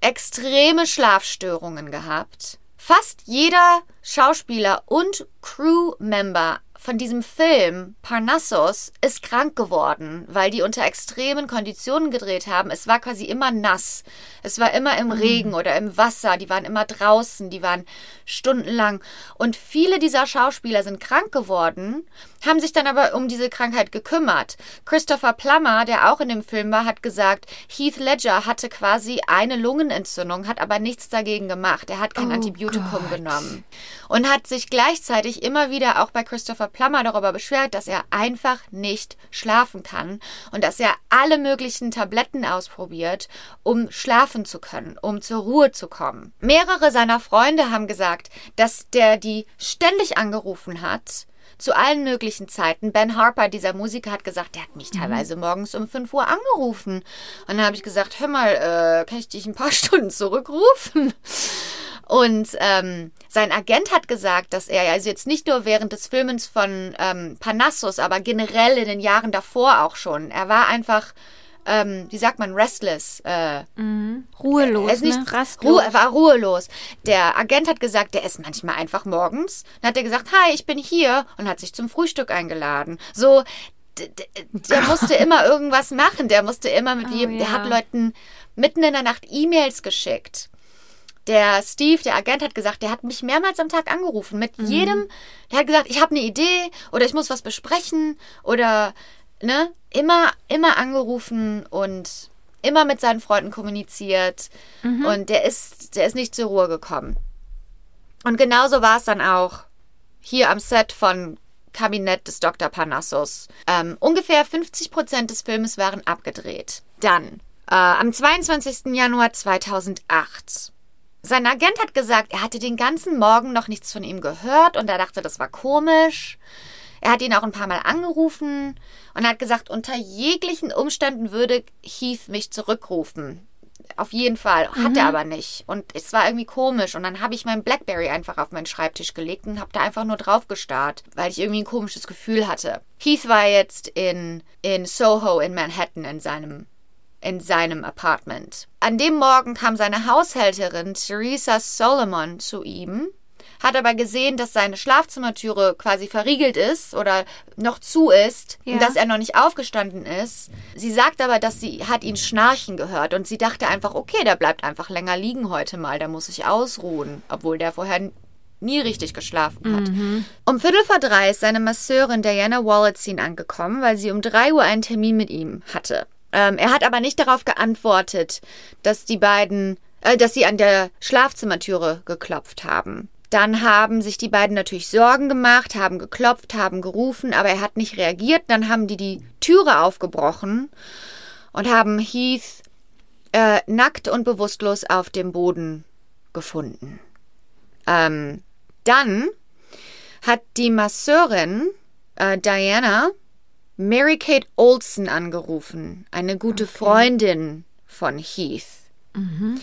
extreme Schlafstörungen gehabt. Fast jeder Schauspieler und Crewmember von diesem Film Parnassus ist krank geworden, weil die unter extremen Konditionen gedreht haben. Es war quasi immer nass. Es war immer im mhm. Regen oder im Wasser. Die waren immer draußen. Die waren stundenlang. Und viele dieser Schauspieler sind krank geworden, haben sich dann aber um diese Krankheit gekümmert. Christopher Plummer, der auch in dem Film war, hat gesagt, Heath Ledger hatte quasi eine Lungenentzündung, hat aber nichts dagegen gemacht. Er hat kein oh Antibiotikum Gott. genommen. Und hat sich gleichzeitig immer wieder auch bei Christopher Plummer darüber beschwert, dass er einfach nicht schlafen kann und dass er alle möglichen Tabletten ausprobiert, um schlafen zu können, um zur Ruhe zu kommen. Mehrere seiner Freunde haben gesagt, dass der die ständig angerufen hat, zu allen möglichen Zeiten. Ben Harper, dieser Musiker, hat gesagt, der hat mich mhm. teilweise morgens um 5 Uhr angerufen. Und dann habe ich gesagt, hör mal, äh, kann ich dich ein paar Stunden zurückrufen? Und ähm, sein Agent hat gesagt, dass er also jetzt nicht nur während des Filmens von ähm, Panassus, aber generell in den Jahren davor auch schon, er war einfach ähm, wie sagt man, restless. Äh, mhm. Ruhelos. Er, ist nicht, ne? Rastlos. Ruhe, er war ruhelos. Der Agent hat gesagt, der ist manchmal einfach morgens. Dann hat er gesagt, hi, ich bin hier und hat sich zum Frühstück eingeladen. So, der musste immer irgendwas machen. Der musste immer mit oh, jedem, ja. der hat Leuten mitten in der Nacht E-Mails geschickt der Steve, der Agent, hat gesagt, der hat mich mehrmals am Tag angerufen. Mit mhm. jedem, der hat gesagt, ich habe eine Idee oder ich muss was besprechen oder, ne, immer, immer angerufen und immer mit seinen Freunden kommuniziert. Mhm. Und der ist, der ist nicht zur Ruhe gekommen. Und genauso war es dann auch hier am Set von Kabinett des Dr. Parnassus. Ähm, ungefähr 50 Prozent des Filmes waren abgedreht. Dann, äh, am 22. Januar 2008 sein Agent hat gesagt, er hatte den ganzen Morgen noch nichts von ihm gehört und er dachte, das war komisch. Er hat ihn auch ein paar Mal angerufen und hat gesagt, unter jeglichen Umständen würde Heath mich zurückrufen. Auf jeden Fall. Hat mhm. er aber nicht. Und es war irgendwie komisch. Und dann habe ich mein Blackberry einfach auf meinen Schreibtisch gelegt und habe da einfach nur drauf gestarrt, weil ich irgendwie ein komisches Gefühl hatte. Heath war jetzt in, in Soho in Manhattan in seinem in seinem Apartment. An dem Morgen kam seine Haushälterin Theresa Solomon zu ihm, hat aber gesehen, dass seine Schlafzimmertüre quasi verriegelt ist oder noch zu ist ja. und dass er noch nicht aufgestanden ist. Sie sagt aber, dass sie hat ihn schnarchen gehört und sie dachte einfach, okay, der bleibt einfach länger liegen heute mal, der muss sich ausruhen, obwohl der vorher nie richtig geschlafen hat. Mhm. Um Viertel vor drei ist seine Masseurin Diana Walletseen angekommen, weil sie um drei Uhr einen Termin mit ihm hatte. Ähm, er hat aber nicht darauf geantwortet, dass die beiden, äh, dass sie an der Schlafzimmertüre geklopft haben. Dann haben sich die beiden natürlich Sorgen gemacht, haben geklopft, haben gerufen, aber er hat nicht reagiert. Dann haben die die Türe aufgebrochen und haben Heath äh, nackt und bewusstlos auf dem Boden gefunden. Ähm, dann hat die Masseurin äh, Diana Mary Kate Olsen angerufen, eine gute okay. Freundin von Heath. Mhm.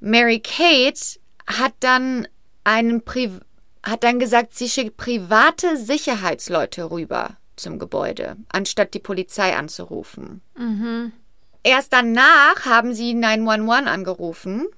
Mary Kate hat dann einen Pri hat dann gesagt, sie schickt private Sicherheitsleute rüber zum Gebäude, anstatt die Polizei anzurufen. Mhm. Erst danach haben sie 911 angerufen.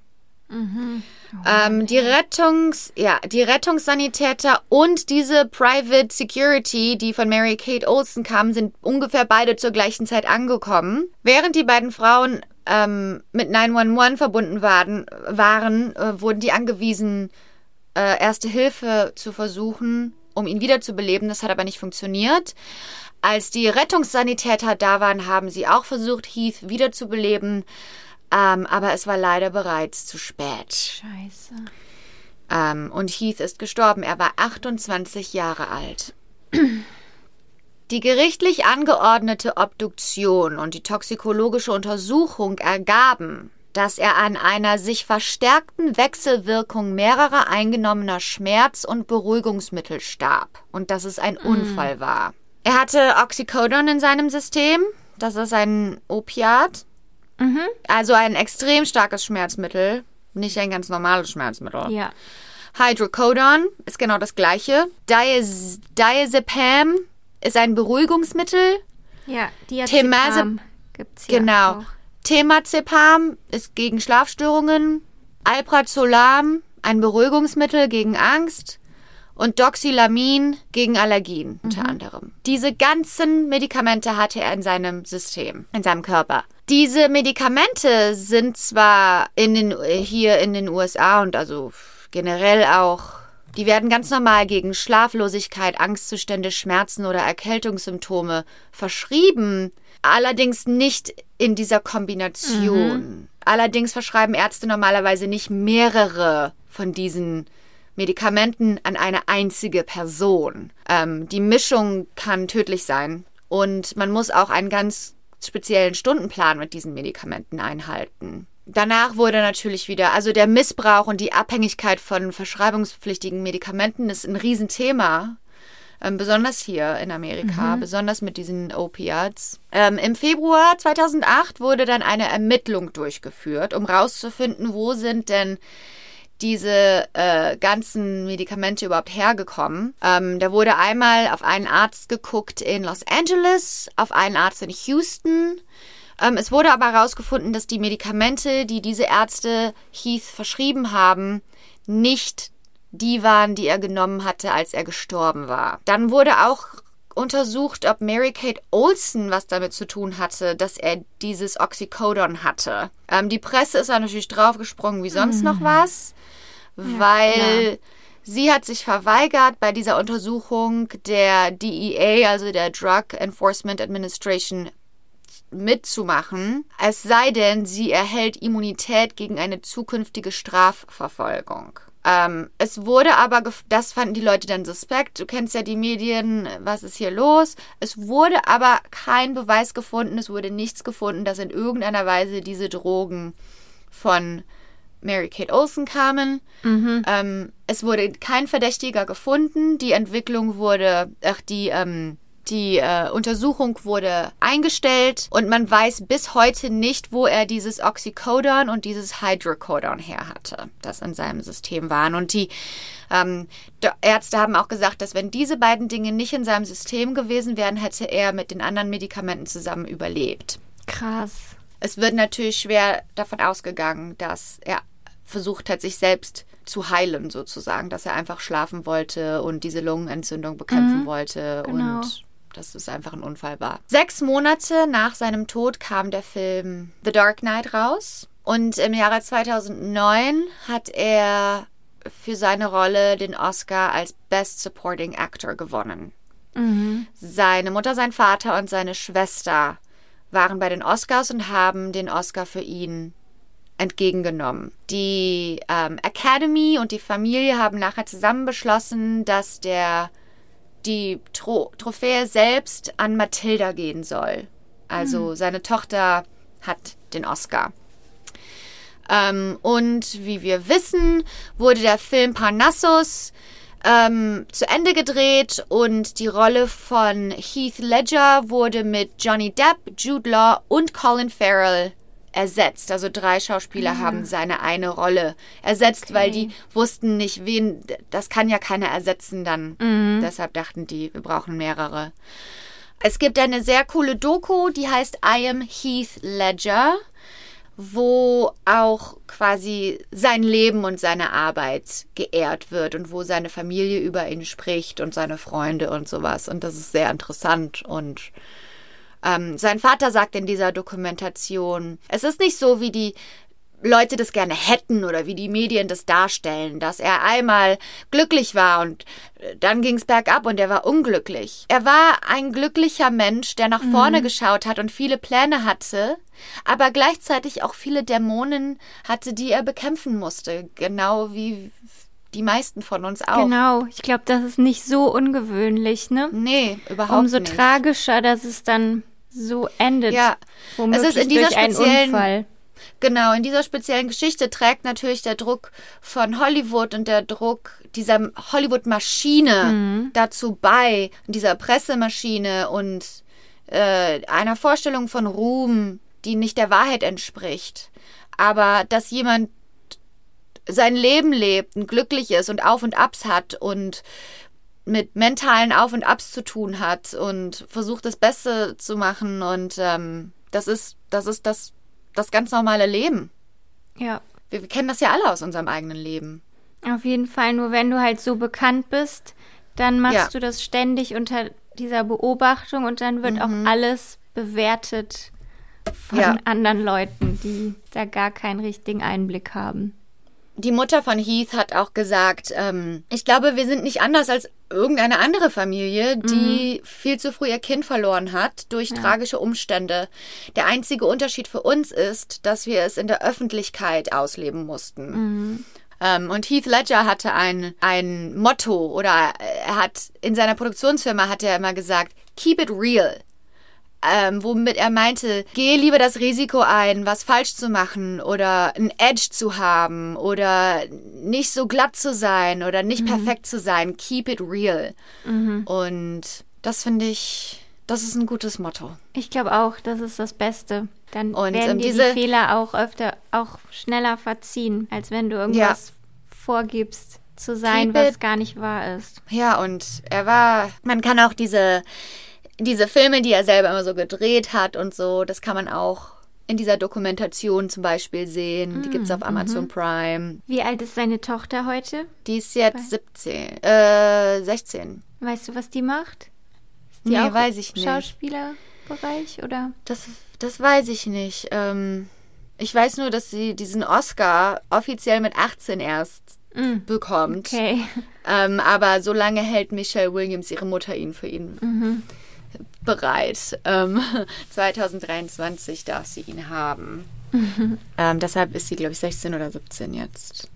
Mhm. Ähm, die Rettungs, ja, die Rettungssanitäter und diese Private Security, die von Mary Kate Olsen kamen, sind ungefähr beide zur gleichen Zeit angekommen. Während die beiden Frauen ähm, mit 911 verbunden waren, waren äh, wurden die angewiesen, äh, erste Hilfe zu versuchen, um ihn wiederzubeleben. Das hat aber nicht funktioniert. Als die Rettungssanitäter da waren, haben sie auch versucht, Heath wiederzubeleben. Ähm, aber es war leider bereits zu spät. Scheiße. Ähm, und Heath ist gestorben. Er war 28 Jahre alt. Die gerichtlich angeordnete Obduktion und die toxikologische Untersuchung ergaben, dass er an einer sich verstärkten Wechselwirkung mehrerer eingenommener Schmerz- und Beruhigungsmittel starb und dass es ein Unfall war. Er hatte Oxycodon in seinem System, das ist ein Opiat, also ein extrem starkes Schmerzmittel, nicht ein ganz normales Schmerzmittel. Ja. Hydrocodon ist genau das gleiche. Diaz Diazepam ist ein Beruhigungsmittel. Ja, Diazepam gibt's hier Genau. auch. Temazepam ist gegen Schlafstörungen. Alprazolam, ein Beruhigungsmittel gegen Angst. Und Doxylamin gegen Allergien unter anderem. Diese ganzen Medikamente hatte er in seinem System, in seinem Körper. Diese Medikamente sind zwar in den, hier in den USA und also generell auch, die werden ganz normal gegen Schlaflosigkeit, Angstzustände, Schmerzen oder Erkältungssymptome verschrieben, allerdings nicht in dieser Kombination. Allerdings verschreiben Ärzte normalerweise nicht mehrere von diesen Medikamenten an eine einzige Person. Ähm, die Mischung kann tödlich sein und man muss auch einen ganz speziellen Stundenplan mit diesen Medikamenten einhalten. Danach wurde natürlich wieder, also der Missbrauch und die Abhängigkeit von verschreibungspflichtigen Medikamenten ist ein Riesenthema. Ähm, besonders hier in Amerika, besonders mit diesen Opiates. Ähm, Im Februar 2008 wurde dann eine Ermittlung durchgeführt, um rauszufinden, wo sind denn diese äh, ganzen Medikamente überhaupt hergekommen. Ähm, da wurde einmal auf einen Arzt geguckt in Los Angeles, auf einen Arzt in Houston. Ähm, es wurde aber herausgefunden, dass die Medikamente, die diese Ärzte Heath verschrieben haben, nicht die waren, die er genommen hatte, als er gestorben war. Dann wurde auch untersucht, ob Mary Kate Olsen was damit zu tun hatte, dass er dieses Oxycodon hatte. Ähm, die Presse ist da natürlich draufgesprungen wie sonst noch was, weil sie hat sich verweigert, bei dieser Untersuchung der DEA, also der Drug Enforcement Administration, mitzumachen, es sei denn, sie erhält Immunität gegen eine zukünftige Strafverfolgung. Ähm, es wurde aber, das fanden die Leute dann suspekt. Du kennst ja die Medien, was ist hier los? Es wurde aber kein Beweis gefunden, es wurde nichts gefunden, dass in irgendeiner Weise diese Drogen von Mary Kate Olsen kamen. Ähm, es wurde kein Verdächtiger gefunden. Die Entwicklung wurde, ach, die, ähm, die äh, Untersuchung wurde eingestellt und man weiß bis heute nicht, wo er dieses Oxycodon und dieses Hydrocodon her hatte, das in seinem System waren. Und die ähm, Ärzte haben auch gesagt, dass wenn diese beiden Dinge nicht in seinem System gewesen wären, hätte er mit den anderen Medikamenten zusammen überlebt. Krass. Es wird natürlich schwer davon ausgegangen, dass er versucht hat, sich selbst zu heilen, sozusagen, dass er einfach schlafen wollte und diese Lungenentzündung bekämpfen wollte genau. und dass es einfach ein Unfall war. Sechs Monate nach seinem Tod kam der Film The Dark Knight raus und im Jahre 2009 hat er für seine Rolle den Oscar als Best Supporting Actor gewonnen. Seine Mutter, sein Vater und seine Schwester waren bei den Oscars und haben den Oscar für ihn entgegengenommen. Die ähm, Academy und die Familie haben nachher zusammen beschlossen, dass der die Tro Trophäe selbst an Matilda gehen soll. Also seine Tochter hat den Oscar. Ähm, und wie wir wissen, wurde der Film Parnassus ähm, zu Ende gedreht und die Rolle von Heath Ledger wurde mit Johnny Depp, Jude Law und Colin Farrell ersetzt. Also drei Schauspieler haben seine eine Rolle ersetzt, weil die wussten nicht, wen, das kann ja keiner ersetzen dann. Deshalb dachten die, wir brauchen mehrere. Es gibt eine sehr coole Doku, die heißt I Am Heath Ledger, wo auch quasi sein Leben und seine Arbeit geehrt wird und wo seine Familie über ihn spricht und seine Freunde und sowas. Und das ist sehr interessant und Ähm, sein Vater sagt in dieser Dokumentation, es ist nicht so, wie die Leute das gerne hätten oder wie die Medien das darstellen, dass er einmal glücklich war und äh, dann ging es bergab und er war unglücklich. Er war ein glücklicher Mensch, der nach vorne mhm. geschaut hat und viele Pläne hatte, aber gleichzeitig auch viele Dämonen hatte, die er bekämpfen musste, genau wie die meisten von uns auch. Genau, ich glaube, das ist nicht so ungewöhnlich, ne? Nee, überhaupt Umso nicht. Umso tragischer, dass es dann so endet. Ja, es ist in dieser speziellen. Genau, in dieser speziellen Geschichte trägt natürlich der Druck von Hollywood und der Druck dieser Hollywood-Maschine mhm. dazu bei, dieser Pressemaschine und äh, einer Vorstellung von Ruhm, die nicht der Wahrheit entspricht. Aber dass jemand sein Leben lebt und glücklich ist und Auf und Abs hat und mit mentalen Auf und Abs zu tun hat und versucht das Beste zu machen und ähm, das ist das ist das das ganz normale Leben. Ja. Wir, wir kennen das ja alle aus unserem eigenen Leben. Auf jeden Fall, nur wenn du halt so bekannt bist, dann machst ja. du das ständig unter dieser Beobachtung und dann wird mhm. auch alles bewertet von ja. anderen Leuten, die da gar keinen richtigen Einblick haben die Mutter von Heath hat auch gesagt, ähm, ich glaube, wir sind nicht anders als irgendeine andere Familie, die mhm. viel zu früh ihr Kind verloren hat durch ja. tragische Umstände. Der einzige Unterschied für uns ist, dass wir es in der Öffentlichkeit ausleben mussten. Mhm. Ähm, und Heath Ledger hatte ein, ein Motto oder er hat in seiner Produktionsfirma hat er immer gesagt, keep it real ähm, womit er meinte, gehe lieber das Risiko ein, was falsch zu machen oder ein Edge zu haben oder nicht so glatt zu sein oder nicht mhm. perfekt zu sein. Keep it real. Mhm. Und das finde ich, das ist ein gutes Motto. Ich glaube auch, das ist das Beste. Dann Und, werden ähm, dir diese, die Fehler auch öfter, auch schneller verziehen, als wenn du irgendwas ja. vorgibst zu sein, was gar nicht wahr ist. Ja, und er war, man kann auch diese diese Filme, die er selber immer so gedreht hat und so, das kann man auch in dieser Dokumentation zum Beispiel sehen. Die mm, gibt es auf Amazon mm Prime. Wie alt ist seine Tochter heute? Die ist jetzt 17, äh, 16. Weißt du, was die macht? Ist die nee, auch weiß ich nicht. Schauspielerbereich oder? Das, das weiß ich nicht. Ähm, ich weiß nur, dass sie diesen Oscar offiziell mit 18 erst mm. bekommt. Okay. Ähm, aber so lange hält Michelle Williams, ihre Mutter, ihn für ihn. Mhm bereit. Ähm, 2023 darf sie ihn haben. Mhm. Ähm, deshalb ist sie, glaube ich, 16 oder 17 jetzt.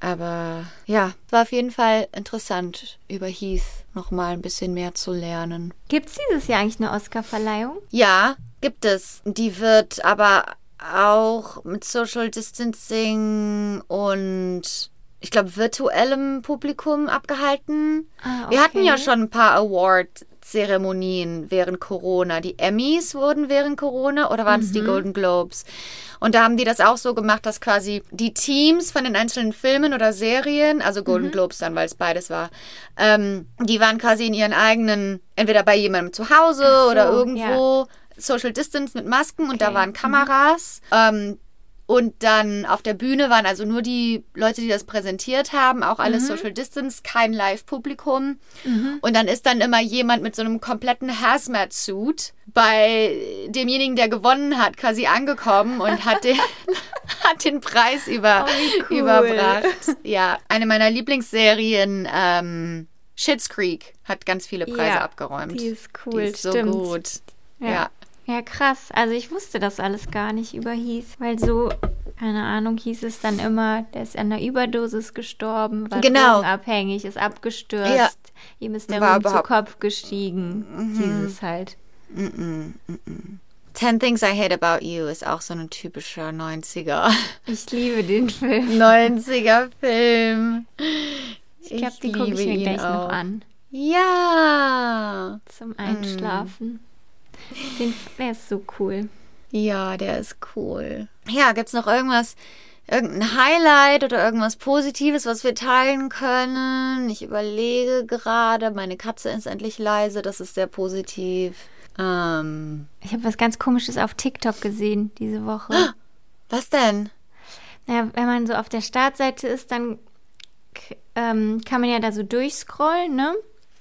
Aber ja, war auf jeden Fall interessant, über Heath nochmal ein bisschen mehr zu lernen. Gibt es dieses Jahr eigentlich eine Oscar-Verleihung? Ja, gibt es. Die wird aber auch mit Social Distancing und ich glaube virtuellem Publikum abgehalten. Ah, okay. Wir hatten ja schon ein paar Awards Zeremonien während Corona. Die Emmys wurden während Corona oder waren es mhm. die Golden Globes? Und da haben die das auch so gemacht, dass quasi die Teams von den einzelnen Filmen oder Serien, also Golden mhm. Globes dann, weil es beides war, ähm, die waren quasi in ihren eigenen, entweder bei jemandem zu Hause so, oder irgendwo. Ja. Social Distance mit Masken und okay. da waren mhm. Kameras. Mhm. Ähm, und dann auf der Bühne waren also nur die Leute, die das präsentiert haben, auch alles mhm. Social Distance, kein Live-Publikum. Mhm. Und dann ist dann immer jemand mit so einem kompletten Hazmat-Suit bei demjenigen, der gewonnen hat, quasi angekommen und hat den, hat den Preis über, oh, cool. überbracht. Ja, eine meiner Lieblingsserien, ähm, Schitt's Creek, hat ganz viele Preise ja, abgeräumt. Die ist cool, die ist so gut. ja. ja. Ja, krass. Also ich wusste das alles gar nicht über Heath, weil so, keine Ahnung, hieß es dann immer, der ist an einer Überdosis gestorben, war genau. abhängig, ist abgestürzt, ja. ihm ist der war Ruhm zu Kopf gestiegen. Mhm. Dieses halt. Mhm. Mhm. Ten Things I Hate About You ist auch so ein typischer 90er. Ich liebe den Film. 90er Film. Ich glaube, die gucke ich mir gleich auch. noch an. Ja. Zum Einschlafen. Den, der ist so cool. Ja, der ist cool. Ja, gibt's noch irgendwas, irgendein Highlight oder irgendwas Positives, was wir teilen können? Ich überlege gerade. Meine Katze ist endlich leise, das ist sehr positiv. Ähm, ich habe was ganz Komisches auf TikTok gesehen diese Woche. Was denn? Naja, wenn man so auf der Startseite ist, dann ähm, kann man ja da so durchscrollen, ne?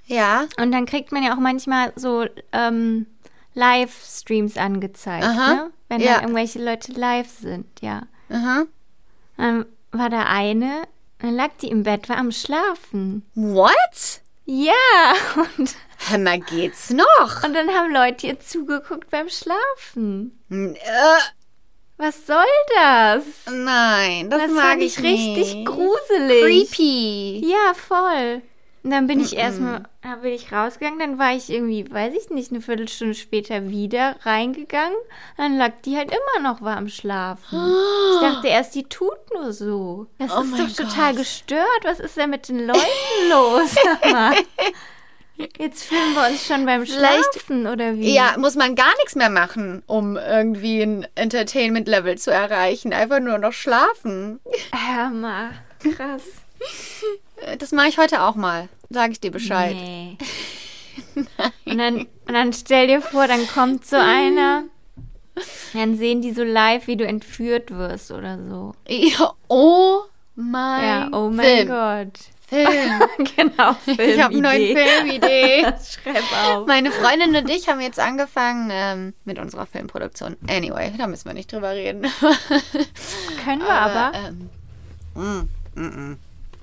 Ja. Und dann kriegt man ja auch manchmal so ähm, Livestreams angezeigt, Aha, ne? Wenn ja. da irgendwelche Leute live sind, ja. Aha. Dann war da eine, dann lag die im Bett, war am Schlafen. What? Ja, und, mal, geht's noch? und dann haben Leute ihr zugeguckt beim Schlafen. Hm, Äh, Was soll das? nein, das, Das mag ich ich richtig nicht. gruselig. Creepy. Ja, voll. Und dann bin ich erstmal, da bin ich rausgegangen, dann war ich irgendwie, weiß ich nicht, eine Viertelstunde später wieder reingegangen. Dann lag die halt immer noch war am Schlafen. Ich dachte erst, die tut nur so. Das Oh ist doch total Gott. gestört. Was ist denn mit den Leuten los? Jetzt fühlen wir uns schon beim Schlafen, oder wie? Ja, muss man gar nichts mehr machen, um irgendwie ein Entertainment-Level zu erreichen. Einfach nur noch schlafen. Hör mal. Krass. Äh, Das mache ich heute auch mal. Sag ich dir Bescheid. Nee. Und dann, und dann stell dir vor, dann kommt so einer, dann sehen die so live, wie du entführt wirst oder so. Ja, oh mein Ja, oh mein Film. Gott. Film. genau, Ich habe eine neue Filmidee. Schreib auf. Meine Freundin und ich haben jetzt angefangen ähm, mit unserer Filmproduktion. Anyway, da müssen wir nicht drüber reden. Können wir aber. ähm, mm, mm, mm.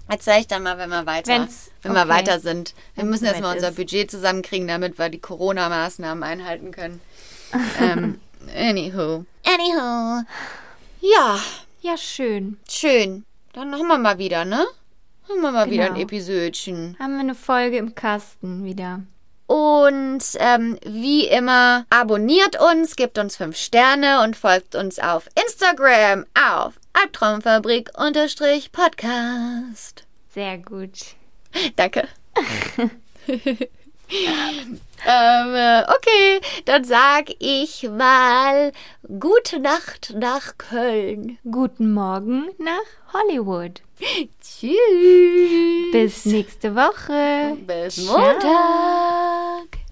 Erzähl ich dann mal, wenn wir weiter, Wenn's- wenn wir okay. weiter sind. Wir Wenn's müssen erst mal soweit unser ist. Budget zusammenkriegen, damit wir die Corona-Maßnahmen einhalten können. ähm, anywho. Anywho. Ja, ja, schön. schön. Dann haben wir mal wieder, ne? Haben wir mal wieder ein Genau. Episödchen. Haben wir eine Folge im Kasten wieder. Und ähm, wie immer, abonniert uns, gebt uns 5 Sterne und folgt uns auf Instagram auf Albtraumfabrik-Podcast. Sehr gut. Danke. ähm, äh, okay, dann sag ich mal gute Nacht nach Köln. Guten Morgen nach Hollywood. Tschüss. Bis nächste Woche. Bis. Montag.